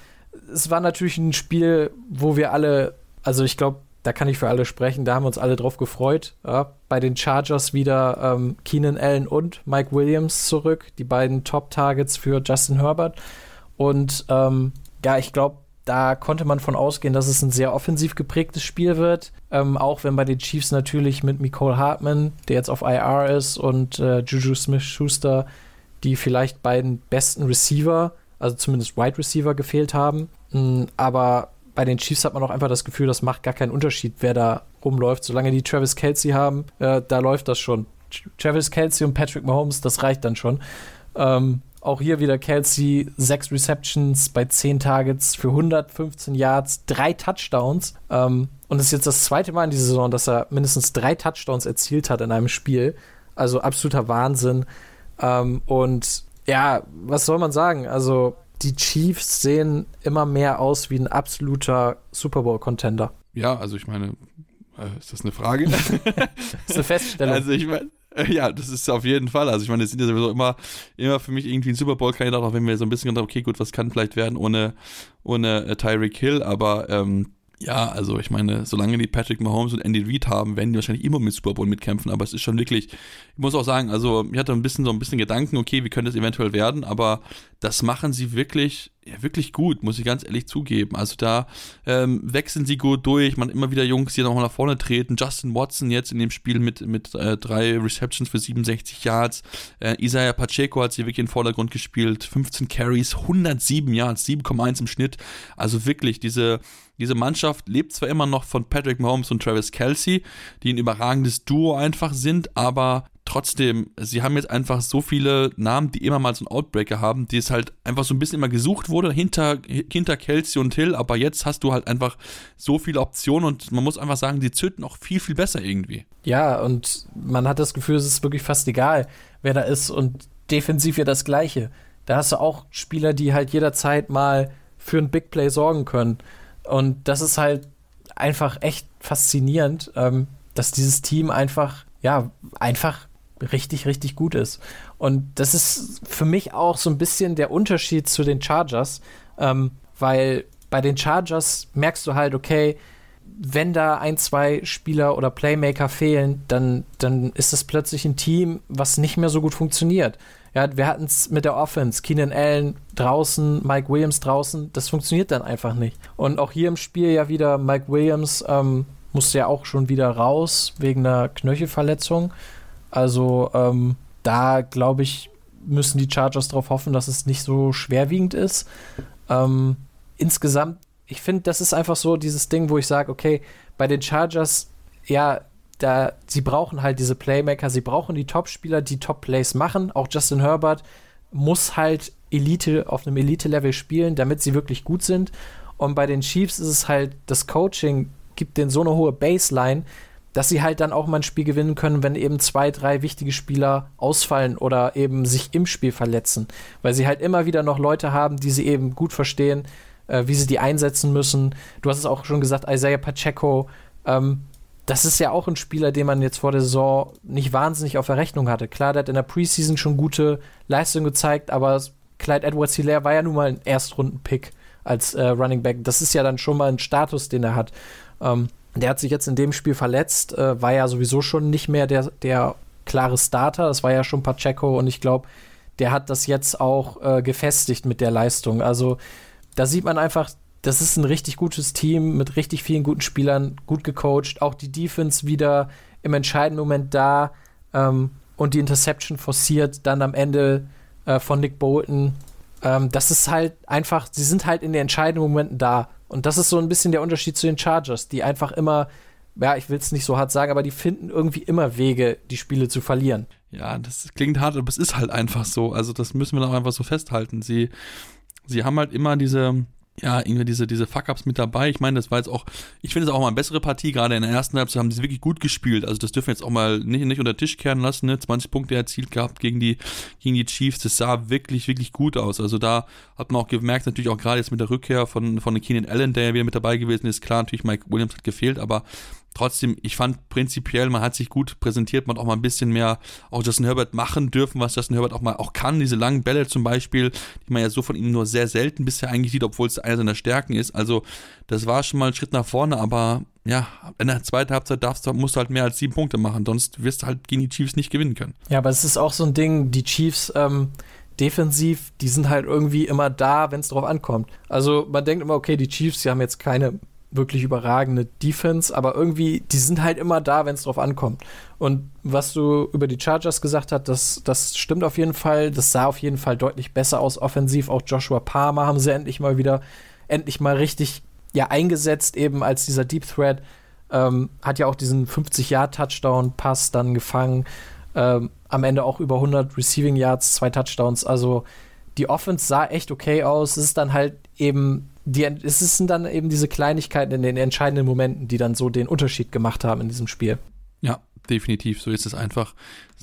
es war natürlich ein Spiel, wo wir alle, also ich glaube, da kann ich für alle sprechen, da haben wir uns alle drauf gefreut. Ja, bei den Chargers wieder ähm, Keenan Allen und Mike Williams zurück, die beiden Top-Targets für Justin Herbert. Und ähm, ja, ich glaube, da konnte man von ausgehen, dass es ein sehr offensiv geprägtes Spiel wird. Ähm, auch wenn bei den Chiefs natürlich mit Nicole Hartman, der jetzt auf IR ist, und äh, Juju Smith-Schuster die vielleicht beiden besten Receiver, also zumindest Wide Receiver, gefehlt haben. Mm, aber bei den Chiefs hat man auch einfach das Gefühl, das macht gar keinen Unterschied, wer da rumläuft. Solange die Travis Kelsey haben, äh, da läuft das schon. Travis Kelsey und Patrick Mahomes, das reicht dann schon. Ähm, auch hier wieder Kelsey, sechs Receptions bei zehn Targets für 115 Yards, drei Touchdowns. Ähm, und es ist jetzt das zweite Mal in dieser Saison, dass er mindestens drei Touchdowns erzielt hat in einem Spiel. Also absoluter Wahnsinn. Ähm, und ja, was soll man sagen? Also die Chiefs sehen immer mehr aus wie ein absoluter Super Bowl-Contender. Ja, also ich meine, äh, ist das eine Frage? das ist eine Feststellung. Also ich meine, äh, ja, das ist auf jeden Fall. Also ich meine, das sind ja sowieso immer, immer für mich irgendwie ein Super Bowl-Kandidat, auch wenn wir so ein bisschen gedacht okay, gut, was kann vielleicht werden ohne, ohne äh, Tyreek Hill, aber ähm, ja, also ich meine, solange die Patrick Mahomes und Andy Reid haben, werden die wahrscheinlich immer mit Super Bowl mitkämpfen, aber es ist schon wirklich, ich muss auch sagen, also ich hatte ein bisschen so ein bisschen Gedanken, okay, wie könnte es eventuell werden, aber das machen sie wirklich, ja, wirklich gut, muss ich ganz ehrlich zugeben. Also da ähm, wechseln sie gut durch, man immer wieder Jungs, die nochmal nach vorne treten. Justin Watson jetzt in dem Spiel mit, mit äh, drei Receptions für 67 Yards. Äh, Isaiah Pacheco hat sie wirklich in den Vordergrund gespielt. 15 Carries, 107 Yards, 7,1 im Schnitt. Also wirklich, diese diese Mannschaft lebt zwar immer noch von Patrick Mahomes und Travis Kelsey, die ein überragendes Duo einfach sind, aber trotzdem, sie haben jetzt einfach so viele Namen, die immer mal so einen Outbreaker haben, die es halt einfach so ein bisschen immer gesucht wurde, hinter, hinter Kelsey und Hill, aber jetzt hast du halt einfach so viele Optionen und man muss einfach sagen, die zünden auch viel, viel besser irgendwie. Ja, und man hat das Gefühl, es ist wirklich fast egal, wer da ist und defensiv ja das Gleiche. Da hast du auch Spieler, die halt jederzeit mal für ein Big Play sorgen können. Und das ist halt einfach echt faszinierend. Ähm, dass dieses Team einfach, ja, einfach richtig, richtig gut ist. Und das ist für mich auch so ein bisschen der Unterschied zu den Chargers, ähm, weil bei den Chargers merkst du halt, okay, wenn da ein, zwei Spieler oder Playmaker fehlen, dann, dann ist das plötzlich ein Team, was nicht mehr so gut funktioniert. Ja, wir hatten es mit der Offense, Keenan Allen draußen, Mike Williams draußen, das funktioniert dann einfach nicht. Und auch hier im Spiel ja wieder, Mike Williams ähm, musste ja auch schon wieder raus wegen einer Knöchelverletzung. Also ähm, da glaube ich, müssen die Chargers darauf hoffen, dass es nicht so schwerwiegend ist. Ähm, insgesamt, ich finde, das ist einfach so dieses Ding, wo ich sage, okay, bei den Chargers, ja, da, sie brauchen halt diese Playmaker, sie brauchen die Top-Spieler, die Top-Plays machen. Auch Justin Herbert muss halt Elite auf einem Elite-Level spielen, damit sie wirklich gut sind. Und bei den Chiefs ist es halt, das Coaching gibt denen so eine hohe Baseline, dass sie halt dann auch mal ein Spiel gewinnen können, wenn eben zwei, drei wichtige Spieler ausfallen oder eben sich im Spiel verletzen. Weil sie halt immer wieder noch Leute haben, die sie eben gut verstehen, äh, wie sie die einsetzen müssen. Du hast es auch schon gesagt, Isaiah Pacheco, ähm, das ist ja auch ein Spieler, den man jetzt vor der Saison nicht wahnsinnig auf der Rechnung hatte. Klar, der hat in der Preseason schon gute Leistungen gezeigt, aber Clyde Edwards Hilaire war ja nun mal ein Erstrunden-Pick als äh, Running Back. Das ist ja dann schon mal ein Status, den er hat. Ähm, der hat sich jetzt in dem Spiel verletzt, äh, war ja sowieso schon nicht mehr der, der klare Starter. Das war ja schon Pacheco und ich glaube, der hat das jetzt auch äh, gefestigt mit der Leistung. Also da sieht man einfach, das ist ein richtig gutes Team mit richtig vielen guten Spielern, gut gecoacht. Auch die Defense wieder im entscheidenden Moment da ähm, und die Interception forciert dann am Ende äh, von Nick Bolton. Ähm, das ist halt einfach, sie sind halt in den entscheidenden Momenten da. Und das ist so ein bisschen der Unterschied zu den Chargers, die einfach immer, ja, ich will es nicht so hart sagen, aber die finden irgendwie immer Wege, die Spiele zu verlieren. Ja, das klingt hart, aber es ist halt einfach so. Also das müssen wir doch einfach so festhalten. Sie, sie haben halt immer diese, ja, irgendwie diese, diese Fuck-Ups mit dabei. Ich meine, das war jetzt auch, ich finde es auch mal eine bessere Partie, gerade in der ersten Halbzeit haben sie wirklich gut gespielt. Also das dürfen wir jetzt auch mal nicht, nicht unter den Tisch kehren lassen, ne? 20 Punkte erzielt gehabt gegen die, gegen die Chiefs. Das sah wirklich, wirklich gut aus. Also da hat man auch gemerkt, natürlich auch gerade jetzt mit der Rückkehr von, von Keenan Allen, der ja wieder mit dabei gewesen ist. Klar, natürlich Mike Williams hat gefehlt, aber trotzdem, ich fand prinzipiell, man hat sich gut präsentiert, man hat auch mal ein bisschen mehr auch Justin Herbert machen dürfen, was Justin Herbert auch mal auch kann. Diese langen Bälle zum Beispiel, die man ja so von ihm nur sehr selten bisher eigentlich sieht, obwohl es einer seiner Stärken ist. Also, das war schon mal ein Schritt nach vorne, aber ja, in der zweiten Halbzeit darfst du, musst du halt mehr als sieben Punkte machen, sonst wirst du halt gegen die Chiefs nicht gewinnen können. Ja, aber es ist auch so ein Ding, die Chiefs, ähm, defensiv, die sind halt irgendwie immer da, wenn es drauf ankommt. Also man denkt immer, okay, die Chiefs, die haben jetzt keine wirklich überragende Defense, aber irgendwie, die sind halt immer da, wenn es drauf ankommt. Und was du über die Chargers gesagt hast, das, das stimmt auf jeden Fall. Das sah auf jeden Fall deutlich besser aus offensiv. Auch Joshua Palmer haben sie endlich mal wieder, endlich mal richtig ja, eingesetzt, eben als dieser Deep Threat. Ähm, hat ja auch diesen 50-Yard-Touchdown-Pass dann gefangen. Ähm, am Ende auch über 100 Receiving Yards, zwei Touchdowns. Also die Offense sah echt okay aus. Es ist dann halt eben die, es sind dann eben diese Kleinigkeiten in den entscheidenden Momenten, die dann so den Unterschied gemacht haben in diesem Spiel. Ja, definitiv. So ist es einfach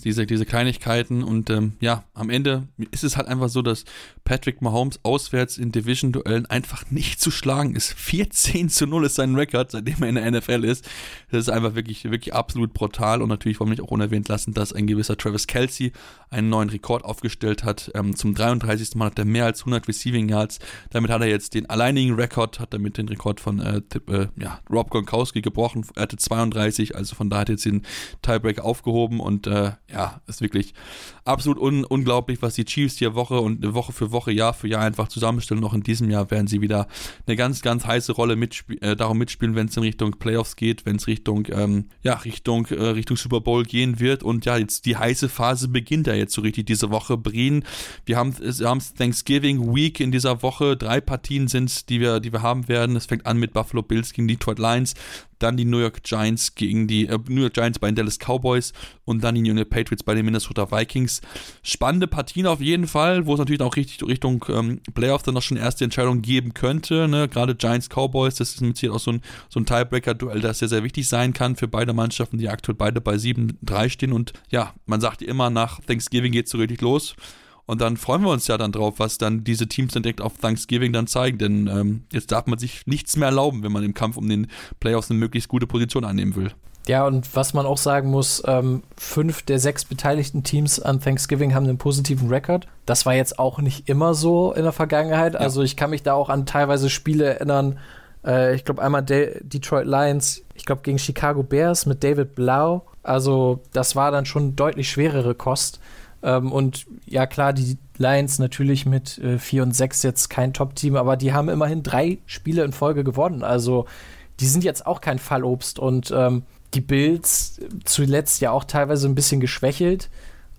diese, diese Kleinigkeiten und ähm, ja, am Ende ist es halt einfach so, dass Patrick Mahomes auswärts in Division-Duellen einfach nicht zu schlagen ist. 14 zu 0 ist sein Rekord, seitdem er in der NFL ist. Das ist einfach wirklich, wirklich absolut brutal und natürlich wollen wir nicht auch unerwähnt lassen, dass ein gewisser Travis Kelsey einen neuen Rekord aufgestellt hat. Ähm, zum 33. Mal hat er mehr als 100 Receiving Yards. Damit hat er jetzt den alleinigen Rekord, hat damit den Rekord von äh, äh, ja, Rob Gronkowski gebrochen. Er hatte 32, also von da hat er jetzt den Tiebreak aufgehoben und äh, ja, ist wirklich absolut un unglaublich, was die Chiefs hier Woche und Woche für Woche, Jahr für Jahr einfach zusammenstellen. Noch in diesem Jahr werden sie wieder eine ganz, ganz heiße Rolle mitspie äh, darum mitspielen, wenn es in Richtung Playoffs geht, wenn es Richtung, ähm, ja, Richtung, äh, Richtung Super Bowl gehen wird. Und ja, jetzt die heiße Phase beginnt ja jetzt so richtig diese Woche. Brien, wir haben, haben Thanksgiving Week in dieser Woche. Drei Partien sind die wir, die wir haben werden. Es fängt an mit Buffalo Bills gegen Detroit Lions dann die New York Giants gegen die äh, New York Giants bei den Dallas Cowboys und dann die New York Patriots bei den Minnesota Vikings. Spannende Partien auf jeden Fall, wo es natürlich auch richtig Richtung ähm, Playoff dann noch schon erste Entscheidungen geben könnte. Ne? Gerade Giants Cowboys, das ist mit Sicherheit auch so ein, so ein Tiebreaker-Duell, das sehr, sehr wichtig sein kann für beide Mannschaften, die aktuell beide bei 7-3 stehen. Und ja, man sagt immer, nach Thanksgiving geht es so richtig los. Und dann freuen wir uns ja dann drauf, was dann diese Teams dann direkt auf Thanksgiving dann zeigen. Denn ähm, jetzt darf man sich nichts mehr erlauben, wenn man im Kampf um den Playoffs eine möglichst gute Position annehmen will. Ja, und was man auch sagen muss, ähm, fünf der sechs beteiligten Teams an Thanksgiving haben einen positiven Rekord. Das war jetzt auch nicht immer so in der Vergangenheit. Ja. Also ich kann mich da auch an teilweise Spiele erinnern. Äh, ich glaube einmal De Detroit Lions, ich glaube gegen Chicago Bears mit David Blau. Also das war dann schon deutlich schwerere Kost. Ähm, und ja klar, die Lions natürlich mit äh, 4 und 6 jetzt kein Top-Team, aber die haben immerhin drei Spiele in Folge gewonnen. Also die sind jetzt auch kein Fallobst und ähm, die Bills zuletzt ja auch teilweise ein bisschen geschwächelt.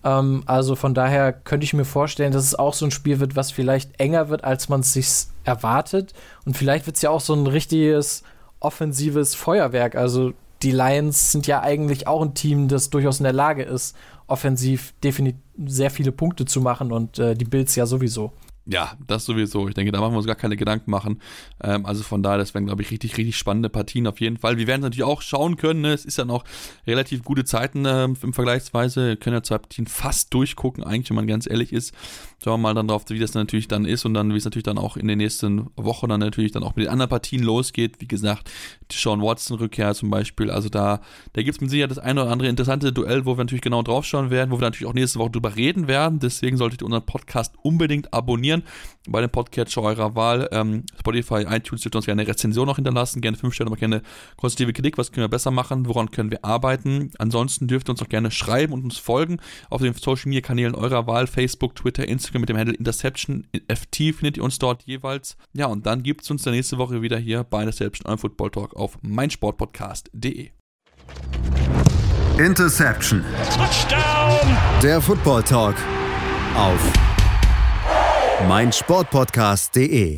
Ähm, also von daher könnte ich mir vorstellen, dass es auch so ein Spiel wird, was vielleicht enger wird, als man es sich erwartet. Und vielleicht wird es ja auch so ein richtiges offensives Feuerwerk. Also die Lions sind ja eigentlich auch ein Team, das durchaus in der Lage ist, offensiv definitiv sehr viele Punkte zu machen und äh, die Bills ja sowieso. Ja, das sowieso. Ich denke, da machen wir uns gar keine Gedanken machen. Ähm, also von daher, das werden, glaube ich, richtig, richtig spannende Partien auf jeden Fall. Wir werden natürlich auch schauen können. Ne? Es ist ja noch relativ gute Zeiten ähm, im Vergleichsweise. Wir können ja zwei Partien fast durchgucken, eigentlich, wenn man ganz ehrlich ist. Schauen wir mal dann drauf, wie das natürlich dann ist und dann, wie es natürlich dann auch in den nächsten Wochen dann natürlich dann auch mit den anderen Partien losgeht. Wie gesagt, die Sean Watson-Rückkehr zum Beispiel. Also da, da gibt es mit Sicherheit das eine oder andere interessante Duell, wo wir natürlich genau drauf schauen werden, wo wir natürlich auch nächste Woche drüber reden werden. Deswegen solltet ihr unseren Podcast unbedingt abonnieren bei dem Podcatcher eurer Wahl. Ähm, Spotify, iTunes dürft uns gerne eine Rezension noch hinterlassen, gerne 5 Sterne, aber gerne konstruktive Kritik, was können wir besser machen, woran können wir arbeiten. Ansonsten dürft ihr uns auch gerne schreiben und uns folgen auf den Social Media Kanälen eurer Wahl, Facebook, Twitter, Instagram mit dem Handle Interception FT findet ihr uns dort jeweils. Ja, und dann gibt es uns der nächste Woche wieder hier bei Interception, eurem Football Talk auf meinsportpodcast.de. Interception. Touchdown. Der Football Talk auf meinsportpodcast.de